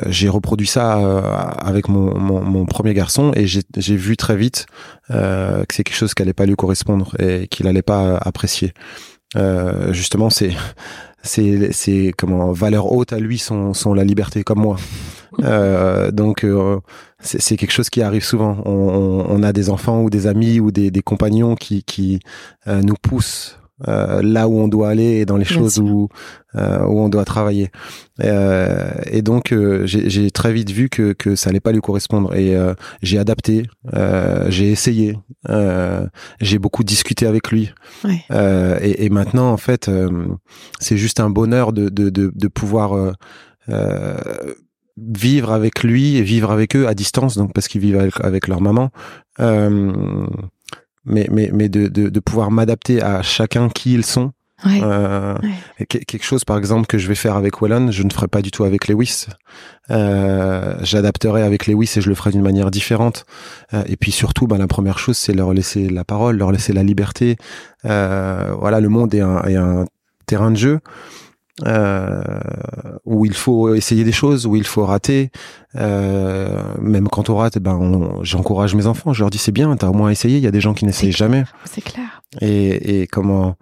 j'ai reproduit ça avec mon, mon, premier garçon et j'ai vu très vite que c'est quelque chose qui allait pas lui correspondre et qu'il allait pas apprécier. justement, c'est c'est c'est comment valeur haute à lui sont sont la liberté comme moi. [LAUGHS] Euh, donc euh, c'est quelque chose qui arrive souvent. On, on, a des enfants ou des amis ou des, des compagnons qui qui euh, nous poussent euh, là où on doit aller et dans les choses où euh, où on doit travailler. Euh, et donc euh, j'ai très vite vu que que ça allait pas lui correspondre et j'ai adapté, j'ai essayé, j'ai beaucoup discuté avec lui. Ouais. Et, et, maintenant en fait c'est juste un bonheur de de de, de pouvoir vivre avec lui et vivre avec eux à distance, donc parce qu'ils vivent avec, avec, leur maman. Mais mais mais de, de, de pouvoir m'adapter à chacun qui ils sont. Ouais. Euh, ouais. Quelque chose, par exemple, que je vais faire avec Wellon, je ne ferai pas du tout avec Lewis. Euh, J'adapterai avec Lewis et je le ferai d'une manière différente. Euh, et puis surtout, bah, la première chose, c'est leur laisser la parole, leur laisser la liberté. Euh, voilà, le monde est un, est un terrain de jeu euh, où il faut essayer des choses, où il faut rater. Euh, même quand on rate, ben j'encourage mes enfants. Je leur dis c'est bien, t'as au moins essayé. Il y a des gens qui n'essayent jamais. C'est clair. Et, et comment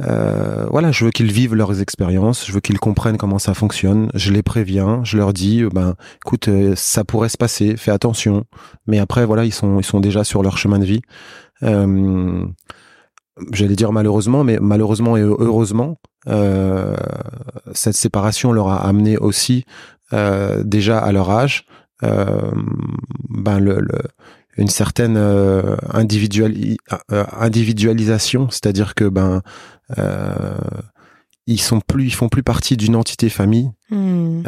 euh, voilà, je veux qu'ils vivent leurs expériences, je veux qu'ils comprennent comment ça fonctionne. Je les préviens, je leur dis, ben, écoute, euh, ça pourrait se passer, fais attention. Mais après, voilà, ils sont, ils sont déjà sur leur chemin de vie. Euh, J'allais dire malheureusement, mais malheureusement et heureusement, euh, cette séparation leur a amené aussi euh, déjà à leur âge euh, ben le, le, une certaine euh, individual, euh, individualisation, c'est-à-dire que ben euh, ils sont plus, ils font plus partie d'une entité famille. Mmh.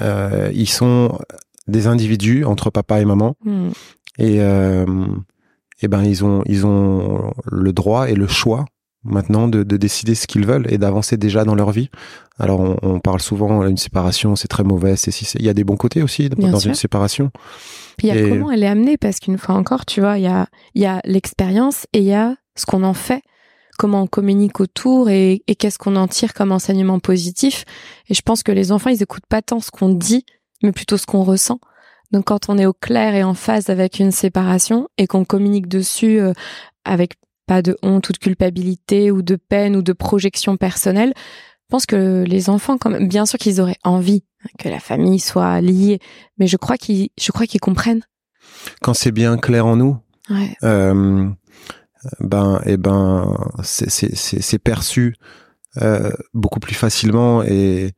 ils sont des individus entre papa et maman, mmh. et et ben ils ont ils ont le droit et le choix maintenant de, de décider ce qu'ils veulent et d'avancer déjà dans leur vie. Alors on, on parle souvent d'une séparation, c'est très mauvais. C'est si il y a des bons côtés aussi Bien dans sûr. une séparation. Puis il y a Et- comment elle est amenée, parce qu'une fois encore, tu vois, il y a, il y a l'expérience et il y a ce qu'on en fait, comment on communique autour et, et qu'est-ce qu'on en tire comme enseignement positif. Et je pense que les enfants, ils écoutent pas tant ce qu'on dit, mais plutôt ce qu'on ressent. Donc quand on est au clair et en phase avec une séparation et qu'on communique dessus euh, avec pas de honte ou de culpabilité ou de peine ou de projection personnelle, je pense que les enfants, quand même, bien sûr qu'ils auraient envie que la famille soit liée, mais je crois qu'ils, je crois qu'ils comprennent. Quand c'est bien clair en nous, Ouais. euh, ben et ben c'est perçu euh, beaucoup plus facilement et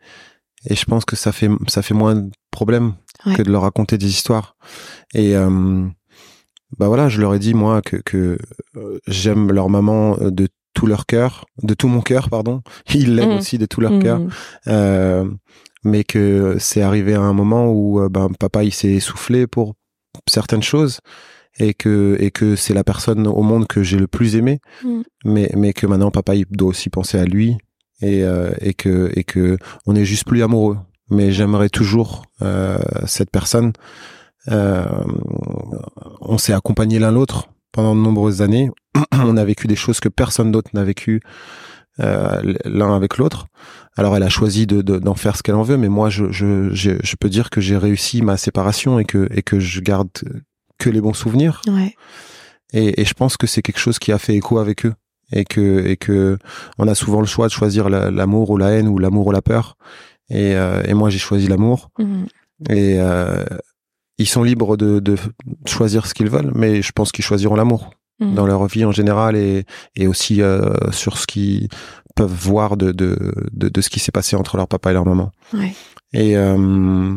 et je pense que ça fait ça fait moins de problèmes Ouais. que de leur raconter des histoires et euh, bah voilà je leur ai dit moi que que euh, j'aime leur maman euh, de tout leur cœur de tout mon cœur pardon [LAUGHS] ils l'aiment Mhm. aussi de tout leur cœur Mhm. euh, mais que c'est arrivé à un moment où ben papa il s'est essoufflé pour certaines choses et que et que c'est la personne au monde que j'ai le plus aimé Mm. mais mais que maintenant papa il doit aussi penser à lui et euh, et que et que on est juste plus amoureux mais j'aimerais toujours euh, cette personne on s'est accompagné l'un l'autre pendant de nombreuses années. [CLEARS THROAT] On a vécu des choses que personne d'autre n'a vécu euh, l'un avec l'autre. Alors elle a choisi de de- d'en faire ce qu'elle en veut mais moi je je je, je peux dire que j'ai réussi ma séparation et que et que je garde que les bons souvenirs. Ouais. et, et je pense que c'est quelque chose qui a fait écho avec eux et que et que on a souvent le choix de choisir la- l'amour ou la haine ou l'amour ou la peur. Et, euh, et moi j'ai choisi l'amour. Mhm. et euh, ils sont libres de, de choisir ce qu'ils veulent mais je pense qu'ils choisiront l'amour Mhm. dans leur vie en général et, et aussi euh, sur ce qu'ils peuvent voir de, de, de, de ce qui s'est passé entre leur papa et leur maman Ouais. et euh,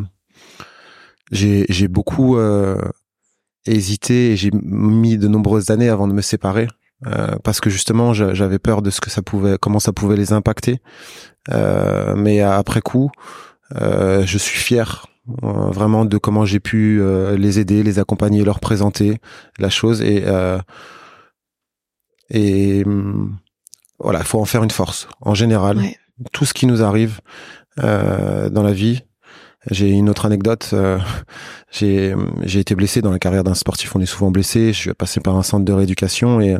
j'ai j'ai beaucoup euh, hésité et j'ai mis de nombreuses années avant de me séparer euh, parce que justement j'a- j'avais peur de ce que ça pouvait comment ça pouvait les impacter Euh, mais après coup euh, je suis fier vraiment de comment j'ai pu euh, les aider les accompagner leur présenter la chose et euh, et hum, voilà il faut en faire une force en général Ouais. tout ce qui nous arrive euh, dans la vie. J'ai une autre anecdote. euh, [LAUGHS] j'ai j'ai été blessé dans la carrière d'un sportif. On est souvent blessé. Je suis passé par un centre de rééducation et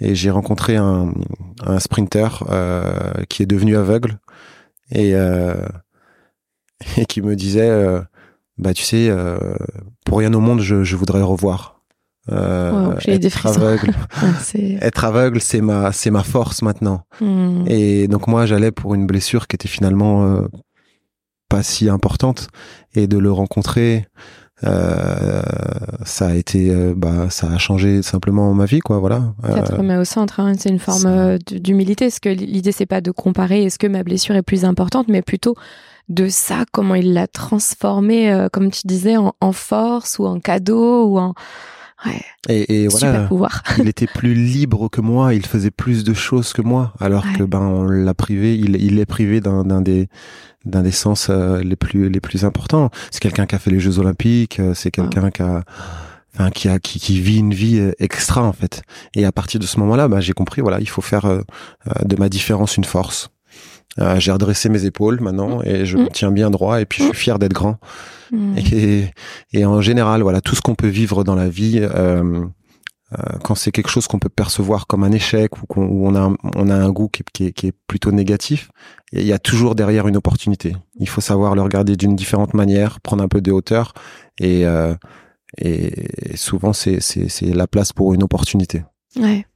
et j'ai rencontré un un sprinter euh, qui est devenu aveugle et euh, [LAUGHS] et qui me disait euh, bah tu sais euh, pour rien au monde je je voudrais revoir. Euh, Wow, des être frissons. aveugle, [LAUGHS] [LAUGHS] être aveugle, c'est ma c'est ma force maintenant. Mhm. Et donc moi, j'allais pour une blessure qui était finalement euh, pas si importante. Et de le rencontrer, euh, ça a été, euh, bah, ça a changé simplement ma vie, quoi. Voilà. Ça te remet au centre. Hein. C'est une forme d'humilité. Est-ce que l'idée c'est pas de comparer? Est-ce que ma blessure est plus importante, mais plutôt de ça, comment il l'a transformé, comme tu disais, en, en, force ou en cadeau ou en Ouais. Et, et voilà, pouvoir. il était plus libre que moi, il faisait plus de choses que moi, alors que ben on l'a privé, il, il est privé d'un des d'un des sens euh, les plus les plus importants. C'est quelqu'un qui a fait les Jeux Olympiques, euh, c'est quelqu'un qui a qui a qui, qui, vit une vie euh, extra en fait. Et à partir de ce moment-là, bah, j'ai compris voilà, il faut faire de ma différence une force. J'ai redressé mes épaules maintenant mmh. et je me mmh. tiens bien droit et puis je suis fier d'être grand. Et, et, en général, voilà, tout ce qu'on peut vivre dans la vie, euh, euh, quand c'est quelque chose qu'on peut percevoir comme un échec ou qu'on on a, on a un goût qui, qui, est, qui, est, plutôt négatif, il y a toujours derrière une opportunité. Il faut savoir le regarder d'une différente manière, prendre un peu de hauteur et, euh, et souvent c'est la place pour une opportunité. Ouais.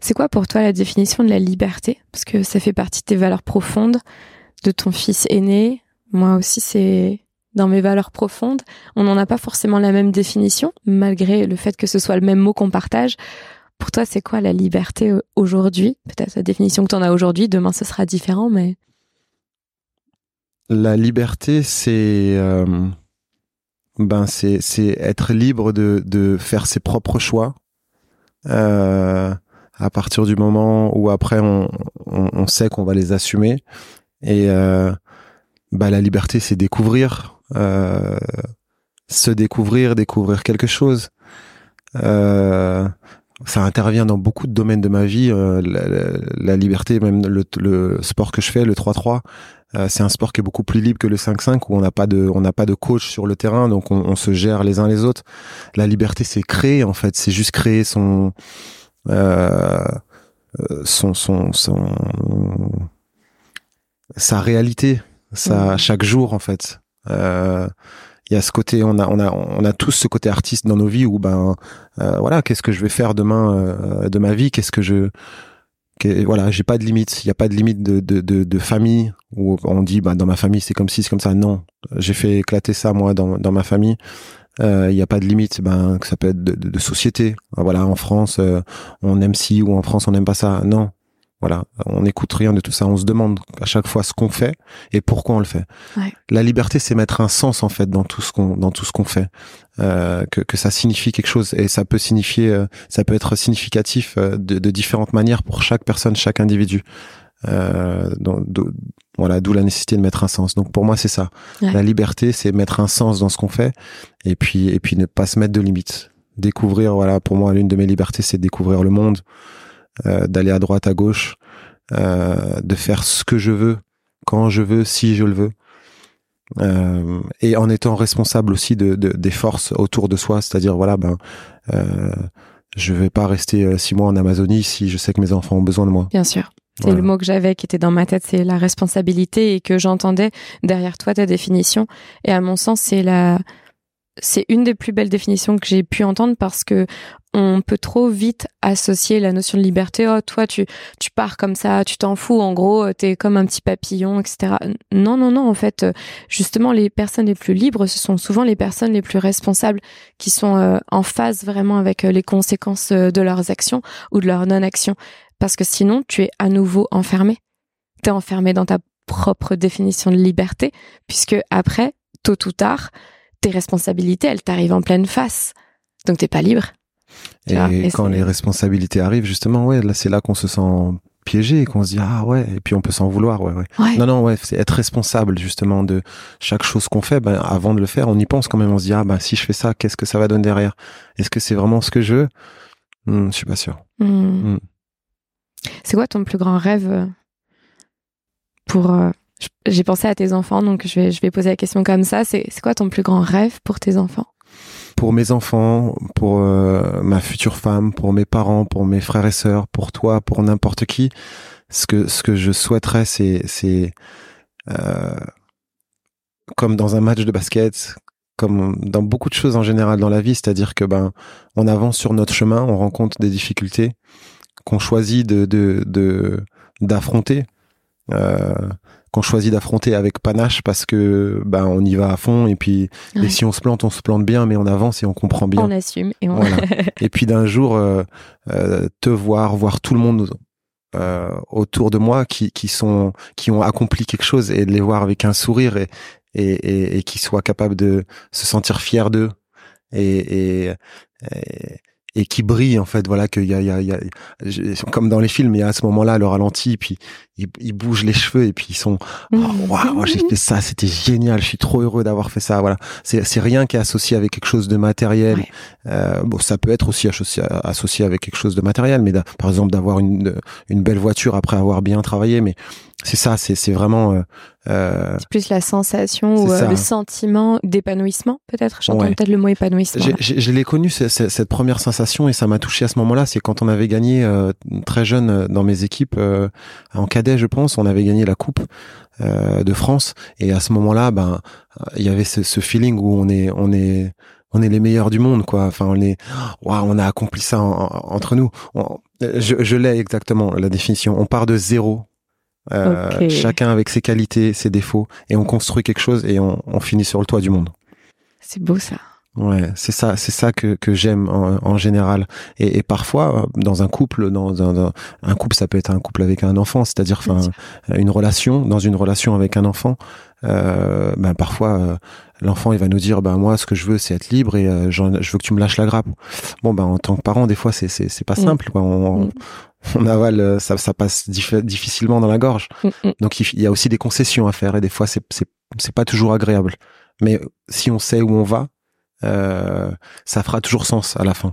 C'est quoi pour toi la définition de la liberté? Parce que ça fait partie de tes valeurs profondes, de ton fils aîné. Moi aussi, c'est dans mes valeurs profondes. On n'en a pas forcément la même définition, malgré le fait que ce soit le même mot qu'on partage. Pour toi, c'est quoi la liberté euh, aujourd'hui? Peut-être la définition que tu en as aujourd'hui, demain ce sera différent, mais... La liberté, c'est... Euh, ben, c'est, être libre de, faire ses propres choix. Euh, à partir du moment où après on, sait qu'on va les assumer. Et bah, la liberté, c'est découvrir, euh, se découvrir, découvrir quelque chose. Euh, ça intervient dans beaucoup de domaines de ma vie. Euh, la, liberté, même le, sport que je fais, le 3-3, c'est un sport qui est beaucoup plus libre que le 5-5 où on n'a pas de on n'a pas de coach sur le terrain, donc on, se gère les uns les autres. La liberté, c'est créer en fait, c'est juste créer son son, son, son sa réalité, ça chaque jour en fait. Euh, il y a ce côté, on a, on a, on a tous ce côté artiste dans nos vies où ben, euh, voilà, qu'est-ce que je vais faire demain euh, de ma vie, qu'est-ce que je, voilà, j'ai pas de limite. Il y a pas de limite de, de, de, de, famille où on dit, bah dans ma famille c'est comme si, c'est comme ça. Non, j'ai fait éclater ça moi dans, dans ma famille. Il n'y a pas de limite. Ben, que ça peut être de, de, société. Voilà, en France, on aime ci ou en France on n'aime pas ça. Non, voilà, on n'écoute rien de tout ça. On se demande à chaque fois ce qu'on fait et pourquoi on le fait. La liberté, c'est mettre un sens en fait dans tout ce qu'on dans tout ce qu'on fait, euh, que, que ça signifie quelque chose et ça peut signifier, euh, ça peut être significatif euh, de, de, différentes manières pour chaque personne, chaque individu. Euh, voilà, d'où la nécessité de mettre un sens. Donc pour moi, c'est ça. La liberté, c'est mettre un sens dans ce qu'on fait et puis et puis ne pas se mettre de limites. Découvrir, voilà, pour moi, l'une de mes libertés, c'est de découvrir le monde. Euh, d'aller à droite, à gauche, euh, de faire ce que je veux, quand je veux, si je le veux. Euh, et en étant responsable aussi de, des forces autour de soi, c'est-à-dire voilà, ben, euh, je vais pas rester six mois en Amazonie si je sais que mes enfants ont besoin de moi. Bien sûr. C'est le mot que j'avais qui était dans ma tête, c'est la responsabilité et que j'entendais derrière toi ta définition. Et à mon sens, c'est la, c'est une des plus belles définitions que j'ai pu entendre parce que on peut trop vite associer la notion de liberté. Oh, toi, tu, tu pars comme ça, tu t'en fous. En gros, t'es comme un petit papillon, etc. Non, non, non. En fait, justement, les personnes les plus libres, ce sont souvent les personnes les plus responsables qui sont euh, en phase vraiment avec euh, les conséquences euh, de leurs actions ou de leur non-action. Parce que sinon, tu es à nouveau enfermé. T'es enfermé dans ta propre définition de liberté, puisque après, tôt ou tard, tes responsabilités, elles t'arrivent en pleine face. Donc t'es pas libre. Et, quand les responsabilités arrivent, justement, ouais, là c'est là qu'on se sent piégé et qu'on se dit ah ouais et puis on peut s'en vouloir ouais, ouais non non ouais c'est être responsable justement de chaque chose qu'on fait ben avant de le faire on y pense quand même on se dit ah ben si je fais ça qu'est-ce que ça va donner derrière? Est-ce que c'est vraiment ce que je veux? Hmm, je suis pas sûr hmm. Hmm. c'est quoi ton plus grand rêve euh, pour euh, j'ai pensé à tes enfants, donc je vais, je vais poser la question comme ça. C'est quoi ton plus grand rêve pour tes enfants? Pour mes enfants, pour euh, ma future femme, pour mes parents, pour mes frères et sœurs, pour toi, pour n'importe qui, ce que, ce que je souhaiterais, c'est euh, comme dans un match de basket, comme dans beaucoup de choses en général dans la vie, c'est-à-dire que ben on avance sur notre chemin, on rencontre des difficultés qu'on choisit de d'affronter. euh, qu'on choisit d'affronter avec panache parce que ben on y va à fond et puis et si on se plante on se plante bien mais on avance et on comprend bien on assume et on voilà. [LAUGHS] et puis d'un jour euh, euh, te voir voir tout le monde euh, autour de moi qui qui sont qui ont accompli quelque chose et de les voir avec un sourire et et, et, et qui soient capables de se sentir fiers d'eux et, et, et qui brille en fait. Voilà qu'il y a, il y a, il y a comme dans les films il y a à ce moment-là le ralenti puis ils, ils bougent les cheveux et puis ils sont oh, waouh j'ai fait ça c'était génial je suis trop heureux d'avoir fait ça. Voilà. C'est c'est rien qui est associé avec quelque chose de matériel. Euh, bon ça peut être aussi associé associé avec quelque chose de matériel mais par exemple d'avoir une une belle voiture après avoir bien travaillé mais c'est ça, c'est c'est vraiment. Euh, euh, c'est plus la sensation ou euh, le sentiment d'épanouissement, peut-être? J'entends peut-être le mot épanouissement. Je l'ai connu cette première sensation et ça m'a touché à ce moment-là. C'est quand on avait gagné euh, très jeune dans mes équipes en cadet, je pense, on avait gagné la coupe de France et à ce moment-là, ben il y avait ce, ce feeling où on est on est on est les meilleurs du monde quoi enfin on est waouh on a accompli ça entre nous je, je l'ai exactement la définition on part de zéro euh, chacun avec ses qualités, ses défauts, et on construit quelque chose et on, on finit sur le toit du monde. C'est beau ça. Ouais, c'est ça, c'est ça que, que j'aime en, en, général. Et, et, parfois, dans un couple, dans un, un, couple, ça peut être un couple avec un enfant, c'est-à-dire, enfin, une relation, dans une relation avec un enfant, euh, ben parfois euh, l'enfant il va nous dire ben moi ce que je veux c'est être libre et euh, je veux que tu me lâches la grappe. Bon ben en tant que parent des fois c'est c'est pas mm. simple quoi. On, mm [LAUGHS] on avale, ça, ça passe difficilement dans la gorge. Mm, mm. Donc il, y a aussi des concessions à faire et des fois c'est c'est pas toujours agréable. Mais si on sait où on va, euh, ça fera toujours sens à la fin.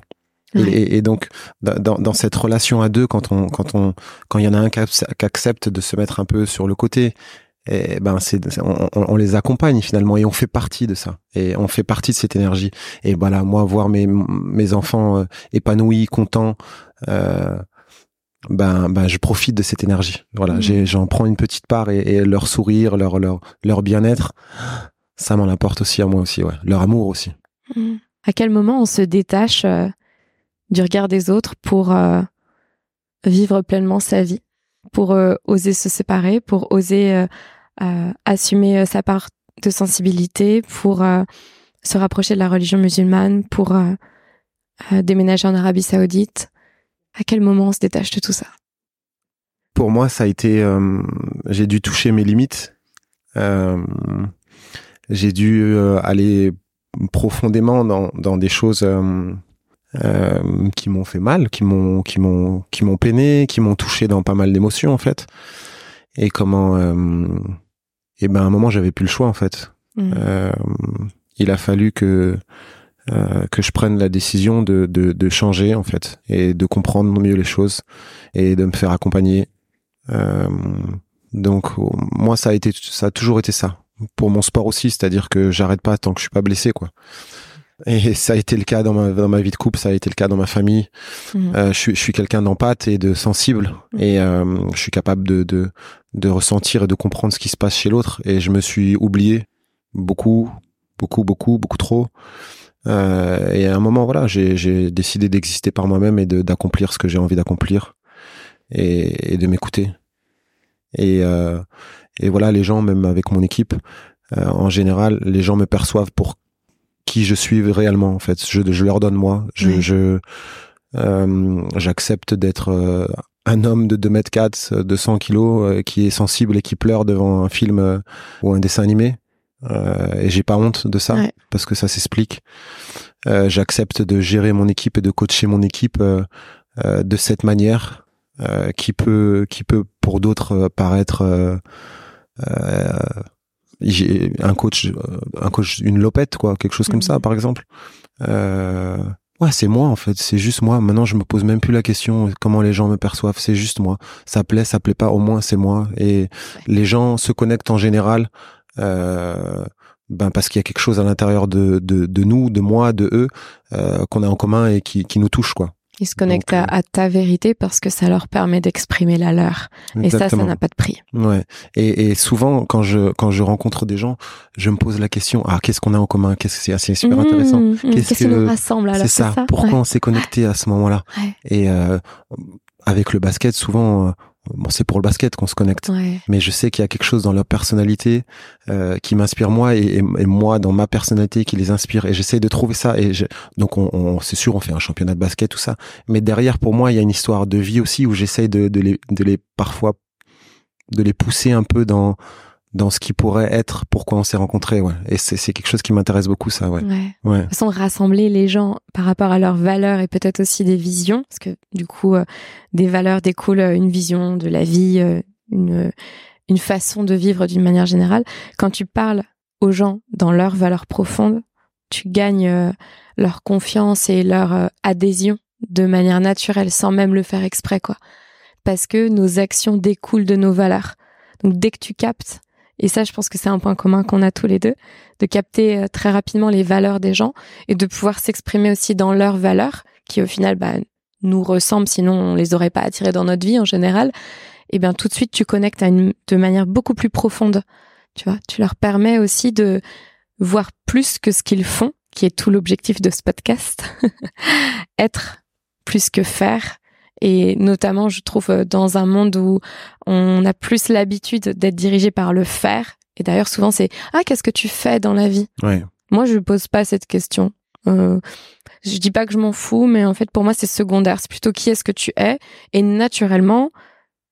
Et, et, donc dans, dans, cette relation à deux, quand on quand on quand il y en a un qui accepte de se mettre un peu sur le côté, et ben c'est on, on, les accompagne finalement et on fait partie de ça et on fait partie de cette énergie. Et voilà, moi voir mes mes enfants euh, épanouis, contents. Euh, ben, ben je profite de cette énergie. Voilà, mmh. j'en prends une petite part et, leur sourire, leur leur leur bien-être, ça m'en apporte aussi à moi aussi, ouais. Leur amour aussi. Mmh. À quel moment on se détache euh, du regard des autres pour euh, vivre pleinement sa vie, pour euh, oser se séparer, pour oser assumer sa part de sensibilité, pour se rapprocher de la religion musulmane, pour déménager en Arabie Saoudite? À quel moment on se détache de tout ça? Pour moi, ça a été, euh, j'ai dû toucher mes limites. Euh, j'ai dû euh, aller profondément dans, dans des choses euh, euh, qui m'ont fait mal, qui m'ont qui m'ont qui m'ont peiné, qui m'ont touché dans pas mal d'émotions en fait. Et comment et ben à un moment j'avais plus le choix en fait. Mmh. il a fallu que euh, que je prenne la décision de, de, de, changer en fait et de comprendre mieux les choses et de me faire accompagner. Euh, donc moi ça a été ça a toujours été ça pour mon sport aussi, c'est-à-dire que j'arrête pas tant que je suis pas blessé quoi. Et [LAUGHS] ça a été le cas dans ma, dans ma vie de couple, ça a été le cas dans ma famille. Mhm. Euh, je suis, je suis quelqu'un d'empathe et de sensible mhm. et euh, je suis capable de, de, de ressentir et de comprendre ce qui se passe chez l'autre. Et je me suis oublié beaucoup, beaucoup, beaucoup, beaucoup trop. Euh, et à un moment, voilà, j'ai décidé d'exister par moi-même et d'accomplir ce que j'ai envie d'accomplir et, et, de m'écouter. Et, euh, et voilà, les gens, même avec mon équipe, euh, en général, les gens me perçoivent pour qui je suis réellement. En fait, je, je leur donne moi. Je, je euh, j'accepte d'être euh, un homme de 2 mètres 4, 200 kilos, qui est sensible et qui pleure devant un film ou un dessin animé. Euh, et j'ai pas honte de ça parce que ça s'explique. Euh, J'accepte de gérer mon équipe et de coacher mon équipe euh, euh de cette manière euh, qui peut qui peut pour d'autres paraître un coach un coach une lopette quoi quelque chose comme ça mhm. par exemple. Ouais, c'est moi en fait, c'est juste moi. Maintenant, je me pose même plus la question comment les gens me perçoivent, c'est juste moi. Ça plaît, ça plaît pas, au moins c'est moi. Et les gens se connectent en général euh, ben parce qu'il y a quelque chose à l'intérieur de, de, de, nous, de moi, de eux, euh, qu'on a en commun et qui, qui nous touche, quoi. Ils se connectent à, euh, à, ta vérité parce que ça leur permet d'exprimer la leur. Et ça, ça n'a pas de prix. Ouais. Et, et, souvent, quand je quand je rencontre des gens, je me pose la question ah qu'est-ce qu'on a en commun? Qu'est-ce que c'est? Super mmh, intéressant. Qu'est-ce qui nous rassemble alors? C'est ça. Pourquoi on s'est connecté à ce moment-là? Et euh, avec le basket, souvent bon, c'est pour le basket qu'on se connecte. Ouais. Mais je sais qu'il y a quelque chose dans leur personnalité euh, qui m'inspire moi et, et, et moi dans ma personnalité qui les inspire. Et j'essaie de trouver ça. Et je, donc, on, on c'est sûr, on fait un championnat de basket, tout ça. Mais derrière, pour moi, il y a une histoire de vie aussi où j'essaie de, de, les, de les parfois de les pousser un peu dans dans ce qui pourrait être pourquoi on s'est rencontrés ouais et c'est quelque chose qui m'intéresse beaucoup ça ouais Ouais. ouais De toute façon, rassembler les gens par rapport à leurs valeurs et peut-être aussi des visions, parce que du coup, euh, des valeurs découlent euh, une vision de la vie, euh, une, une façon de vivre d'une manière générale. Quand tu parles aux gens dans leurs valeurs profondes, tu gagnes euh, leur confiance et leur euh, adhésion de manière naturelle, sans même le faire exprès, quoi. Parce que nos actions découlent de nos valeurs. Donc dès que tu captes, et ça, je pense que c'est un point commun qu'on a tous les deux, de capter euh, très rapidement les valeurs des gens et de pouvoir s'exprimer aussi dans leurs valeurs, qui au final bah, nous ressemblent, sinon on les aurait pas attirés dans notre vie en général. Et bien tout de suite, tu connectes à une, de manière beaucoup plus profonde. Tu vois, tu leur permets aussi de voir plus que ce qu'ils font, qui est tout l'objectif de ce podcast, [LAUGHS] être plus que faire. Et notamment, je trouve, euh, dans un monde où on a plus l'habitude d'être dirigé par le faire. Et d'ailleurs, souvent, c'est ah, qu'est-ce que tu fais dans la vie? Ouais Moi, je pose pas cette question. Euh, je dis pas que je m'en fous, mais en fait, pour moi, c'est secondaire. C'est plutôt qui est-ce que tu es. Et naturellement,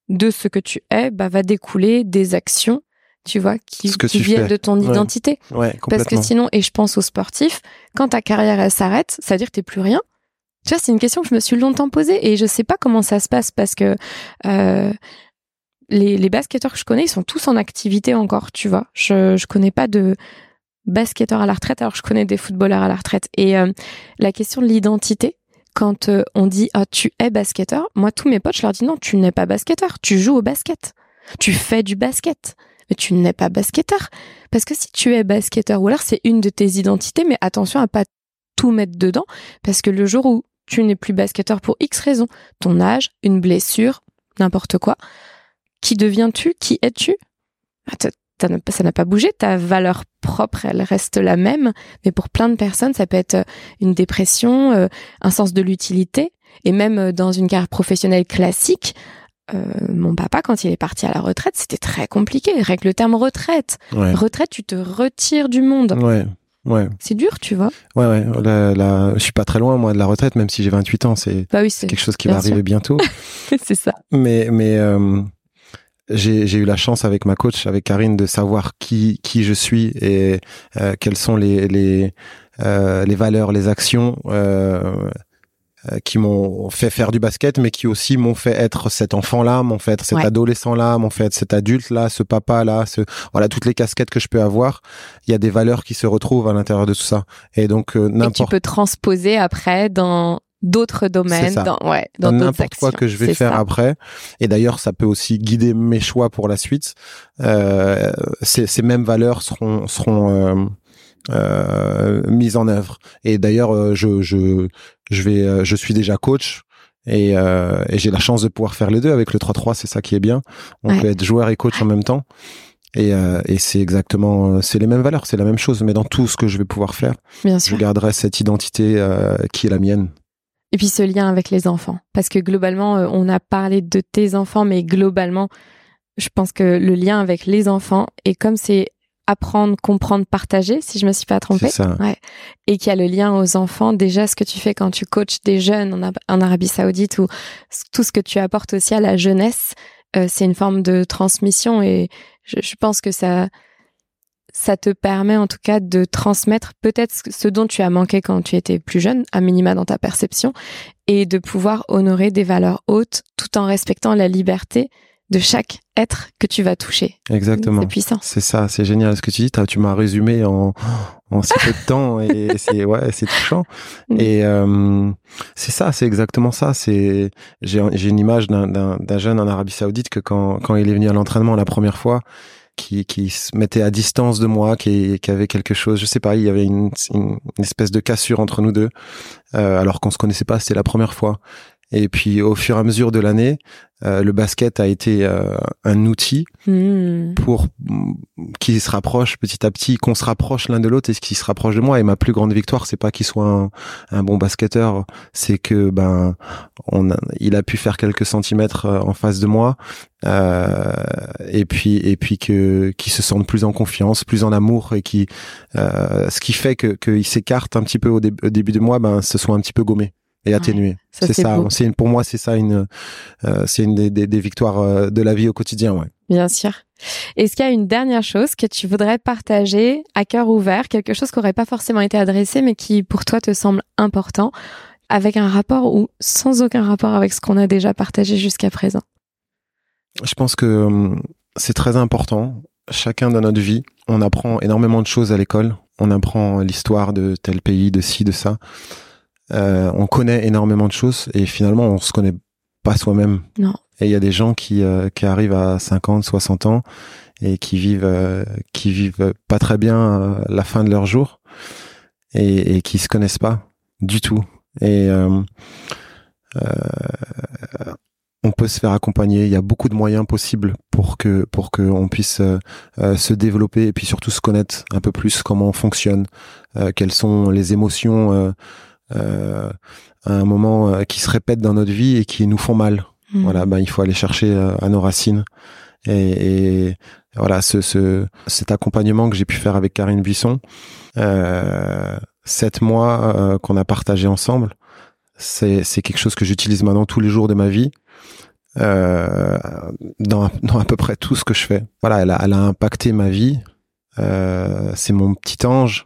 de ce que tu es, bah, va découler des actions, tu vois, qui, Ce que qui tu viennent fais. de ton Ouais. identité. ouais Parce que sinon, et je pense aux sportifs, quand ta carrière elle s'arrête, ça veut dire que t'es plus rien. Tu vois, c'est une question que je me suis longtemps posée et je sais pas comment ça se passe parce que euh, les, les basketteurs que je connais, ils sont tous en activité encore, tu vois. Je, je connais pas de basketteurs à la retraite, alors je connais des footballeurs à la retraite. Et euh, la question de l'identité, quand euh, on dit ah tu es basketteur, moi tous mes potes, je leur dis non, tu n'es pas basketteur, tu joues au basket, tu fais du basket, mais tu n'es pas basketteur. Parce que si tu es basketteur, ou alors c'est une de tes identités, mais attention à pas tout mettre dedans, parce que le jour où tu n'es plus basketteur pour X raisons, ton âge, une blessure, n'importe quoi, qui deviens-tu? Qui es-tu? T'as- Ça n'a pas bougé, ta valeur propre, elle reste la même, mais pour plein de personnes, ça peut être euh, une dépression, euh, un sens de l'utilité, et même euh, dans une carrière professionnelle classique, euh, mon papa, quand il est parti à la retraite, c'était très compliqué. Que le terme retraite. ouais. Retraite, tu te retires du monde. ouais ouais C'est dur, tu vois. ouais ouais la, la- je suis pas très loin moi de la retraite même si j'ai 28 ans c'est Bah oui, quelque chose qui va arriver bientôt [LAUGHS] c'est ça. mais mais euh, j'ai j'ai eu la chance avec ma coach avec Karine de savoir qui qui je suis et euh, quelles sont les les euh, les valeurs les actions euh, qui m'ont fait faire du basket mais qui aussi m'ont fait être cet enfant là m'ont fait être cet Ouais. adolescent là m'ont fait être cet adulte là ce papa là ce voilà toutes les casquettes que je peux avoir il y a des valeurs qui se retrouvent à l'intérieur de tout ça et donc euh, que tu n'importe peux transposer après dans d'autres domaines, dans, ouais, dans n'importe quoi que je vais faire ça. après. Et d'ailleurs, ça peut aussi guider mes choix pour la suite. Euh, ces, ces mêmes valeurs seront seront euh, euh, mises en œuvre. Et d'ailleurs, euh, je je je vais euh, je suis déjà coach. Et, euh, et j'ai la chance de pouvoir faire les deux avec le 3-3, c'est ça qui est bien. On Ouais. peut être joueur et coach en même temps. Et, euh, et c'est exactement, c'est les mêmes valeurs, c'est la même chose. Mais dans tout ce que je vais pouvoir faire, Bien je sûr. garderai cette identité euh, qui est la mienne. Et puis ce lien avec les enfants. Parce que globalement, on a parlé de tes enfants, mais globalement, je pense que le lien avec les enfants, et comme c'est apprendre, comprendre, partager, si je me suis pas trompée, C'est ça. et qu'il y a le lien aux enfants, déjà ce que tu fais quand tu coaches des jeunes en, Ab- en Arabie Saoudite ou tout ce que tu apportes aussi à la jeunesse, euh, c'est une forme de transmission et je, je pense que ça ça te permet en tout cas de transmettre peut-être ce- ce dont tu as manqué quand tu étais plus jeune, à minima dans ta perception, et de pouvoir honorer des valeurs hautes tout en respectant la liberté de chaque être que tu vas toucher. Exactement. C'est puissant. C'est ça, c'est génial ce que tu dis. Tu m'as résumé en, en si peu de [LAUGHS] temps et c'est ouais, c'est touchant. Mm. Et euh, c'est ça, c'est exactement ça. C'est j'ai une image d'un jeune en Arabie Saoudite que quand quand il est venu à l'entraînement la première fois, qui qui se mettait à distance de moi, qui qui avait quelque chose, je sais pas, il y avait une une, une espèce de cassure entre nous deux, euh, alors qu'on se connaissait pas, c'était la première fois. Et puis au fur et à mesure de l'année, euh, le basket a été euh, un outil Hmm. pour mm, qu'il se rapproche petit à petit, qu'on se rapproche l'un de l'autre et qu'il se rapproche de moi. Et ma plus grande victoire, c'est pas qu'il soit un, un bon basketteur, c'est que ben on a, il a pu faire quelques centimètres euh, en face de moi, euh, et puis et puis que qu'il se sente plus en confiance, plus en amour et qui euh, ce qui fait que qu'il s'écarte un petit peu au, dé- au début de mois, ben se soit un petit peu gommé et atténué. Ça, c'est ça. C'est pour moi c'est ça une euh, c'est une des, des, des victoires euh, de la vie au quotidien. Ouais. Bien sûr. Est-ce qu'il y a une dernière chose que tu voudrais partager à cœur ouvert, quelque chose qui n'aurait pas forcément été adressé, mais qui pour toi te semble important, avec un rapport ou sans aucun rapport avec ce qu'on a déjà partagé jusqu'à présent? Je pense que hum, c'est très important. Chacun dans notre vie, on apprend énormément de choses à l'école. On apprend l'histoire de tel pays, de ci, de ça. Euh, on connaît énormément de choses et finalement, on se connaît pas soi-même. Non. Et il y a des gens qui, euh, qui arrivent à 50, 60 ans et qui vivent, euh, qui vivent pas très bien euh, la fin de leur jour et, et qui se connaissent pas du tout. Et euh, euh, on peut se faire accompagner. Il y a beaucoup de moyens possibles pour que pour que on puisse euh, euh, se développer et puis surtout se connaître un peu plus comment on fonctionne, euh, quelles sont les émotions euh, à un moment euh, qui se répètent dans notre vie et qui nous font mal. Hmm. Voilà, ben il faut aller chercher euh, à nos racines. Et, et voilà, ce, ce, cet accompagnement que j'ai pu faire avec Karine Buisson, sept mois qu'on a partagé ensemble, c'est c'est quelque chose que j'utilise maintenant tous les jours de ma vie. Euh, dans, dans à peu près tout ce que je fais. Voilà, elle a, elle a impacté ma vie. Euh, c'est mon petit ange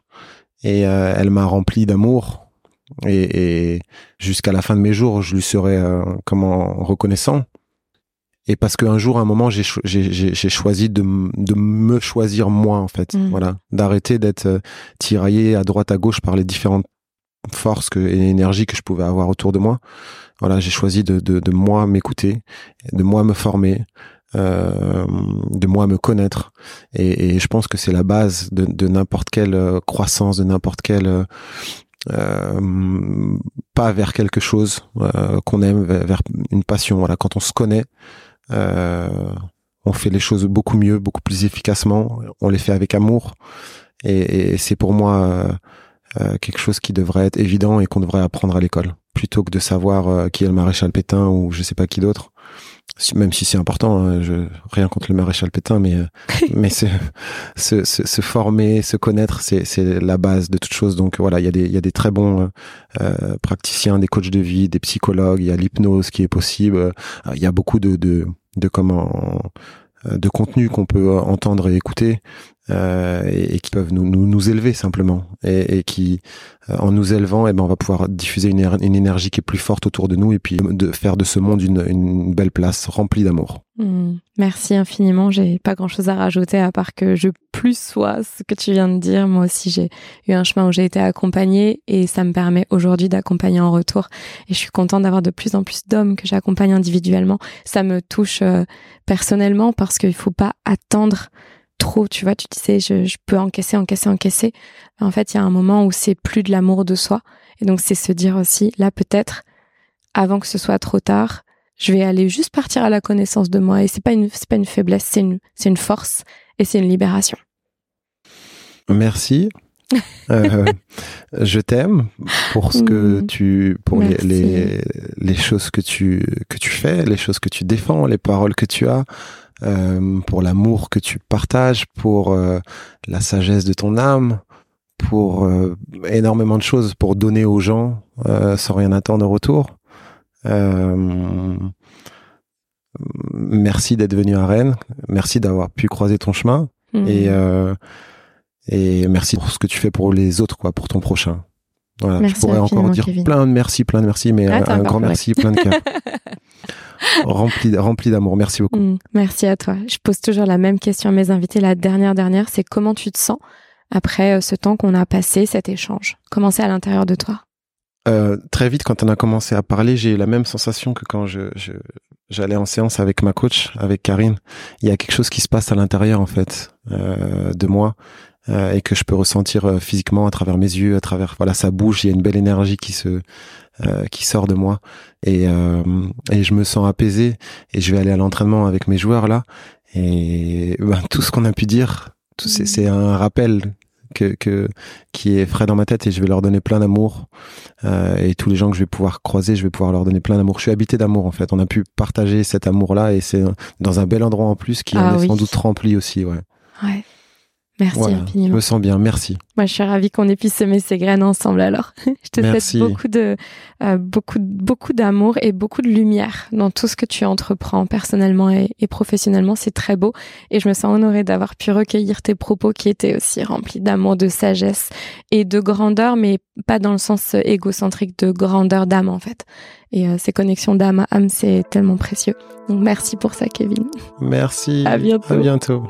et euh, elle m'a rempli d'amour. Et, et jusqu'à la fin de mes jours, je lui serai euh, comment reconnaissant. Et parce qu'un jour, à un moment, j'ai cho- j'ai j'ai- j'ai choisi de, de me choisir moi, en fait. Mm. Voilà, d'arrêter d'être euh, tiraillé à droite à gauche par les différentes forces que, et énergies que je pouvais avoir autour de moi. Voilà, j'ai choisi de, de, de moi m'écouter, de moi me former, euh, de moi me connaître. Et, et je pense que c'est la base de, de n'importe quelle euh, croissance, de n'importe quelle euh, pas vers quelque chose euh, qu'on aime, vers, une passion. Voilà, quand on se connaît, euh, on fait les choses beaucoup mieux, beaucoup plus efficacement. On les fait avec amour. Et, c'est pour moi euh, euh, quelque chose qui devrait être évident et qu'on devrait apprendre à l'école, plutôt que de savoir euh, qui est le maréchal Pétain ou je sais pas qui d'autre. Même si c'est important, hein, je, rien contre le maréchal Pétain, mais [LAUGHS] mais se, se, se, se former, se connaître, c'est la base de toute chose. Donc voilà, il y a des il y a des très bons euh, euh, praticiens, des coachs de vie, des psychologues. Il y a l'hypnose qui est possible. Euh, Il y a beaucoup de de de comment euh, de contenu qu'on peut entendre et écouter euh, et, et qui peuvent nous, nous, nous élever simplement et, et qui euh, en nous élevant eh ben on va pouvoir diffuser une, éner- une énergie qui est plus forte autour de nous et puis de faire de ce monde une, une belle place remplie d'amour. Hmm. Merci infiniment. J'ai pas grand chose à rajouter à part que je plus sois ce que tu viens de dire. Moi aussi, j'ai eu un chemin où j'ai été accompagnée et ça me permet aujourd'hui d'accompagner en retour. Et je suis contente d'avoir de plus en plus d'hommes que j'accompagne individuellement. Ça me touche euh, personnellement parce qu'il faut pas attendre trop. Tu vois, tu disais, je, je peux encaisser, encaisser, encaisser. En fait, il y a un moment où c'est plus de l'amour de soi. Et donc, c'est se dire aussi, là, peut-être, avant que ce soit trop tard, je vais aller juste partir à la connaissance de moi et c'est pas une c'est pas une faiblesse c'est une c'est une force et c'est une libération Merci. [LAUGHS] Euh, je t'aime pour ce que Mm. tu, pour les, les, les choses que tu, que tu fais, les choses que tu défends, les paroles que tu as, euh, pour l'amour que tu partages, pour euh, la sagesse de ton âme, pour euh, énormément de choses, pour donner aux gens euh, sans rien attendre en retour. Euh, merci d'être venu à Rennes. Merci d'avoir pu croiser ton chemin. Mm. Et, euh, et merci pour ce que tu fais pour les autres, quoi, pour ton prochain. Voilà, Merci je pourrais encore dire Kevin. plein de merci, plein de merci, mais Ah, un, grand merci, plein de cœur. [LAUGHS] rempli, rempli d'amour. Merci beaucoup. Mm. merci à toi je pose toujours la même question à mes invités la dernière dernière c'est comment tu te sens après euh, ce temps qu'on a passé cet échange? Comment c'est à l'intérieur de toi? Euh, très vite, quand on a commencé à parler, j'ai eu la même sensation que quand je, je- j'allais en séance avec ma coach, avec Karine. Il y a quelque chose qui se passe à l'intérieur, en fait, euh, de moi. et que je peux ressentir physiquement à travers mes yeux, à travers voilà sa bouche. Il y a une belle énergie qui se euh, qui sort de moi et et je me sens apaisé et je vais aller à l'entraînement avec mes joueurs là et ben, tout ce qu'on a pu dire, tout c'est c'est un rappel que, que, qui est frais dans ma tête et je vais leur donner plein d'amour. Euh, et tous les gens que je vais pouvoir croiser, je vais pouvoir leur donner plein d'amour. Je suis habité d'amour en fait. On a pu partager cet amour-là et c'est dans un bel endroit en plus qui ah, est sans doute rempli aussi. Ouais. Ouais. Merci infiniment. Je me sens bien, merci. Moi, je suis ravie qu'on ait pu semer ces graines ensemble. Alors, [LAUGHS] je te souhaite beaucoup de euh, beaucoup beaucoup d'amour et beaucoup de lumière dans tout ce que tu entreprends personnellement et, professionnellement. C'est très beau et je me sens honorée d'avoir pu recueillir tes propos qui étaient aussi remplis d'amour, de sagesse et de grandeur, mais pas dans le sens égocentrique de grandeur d'âme en fait. Et euh, ces connexions d'âme à âme, c'est tellement précieux. Donc, merci pour ça, Kevin. Merci. À bientôt. À bientôt.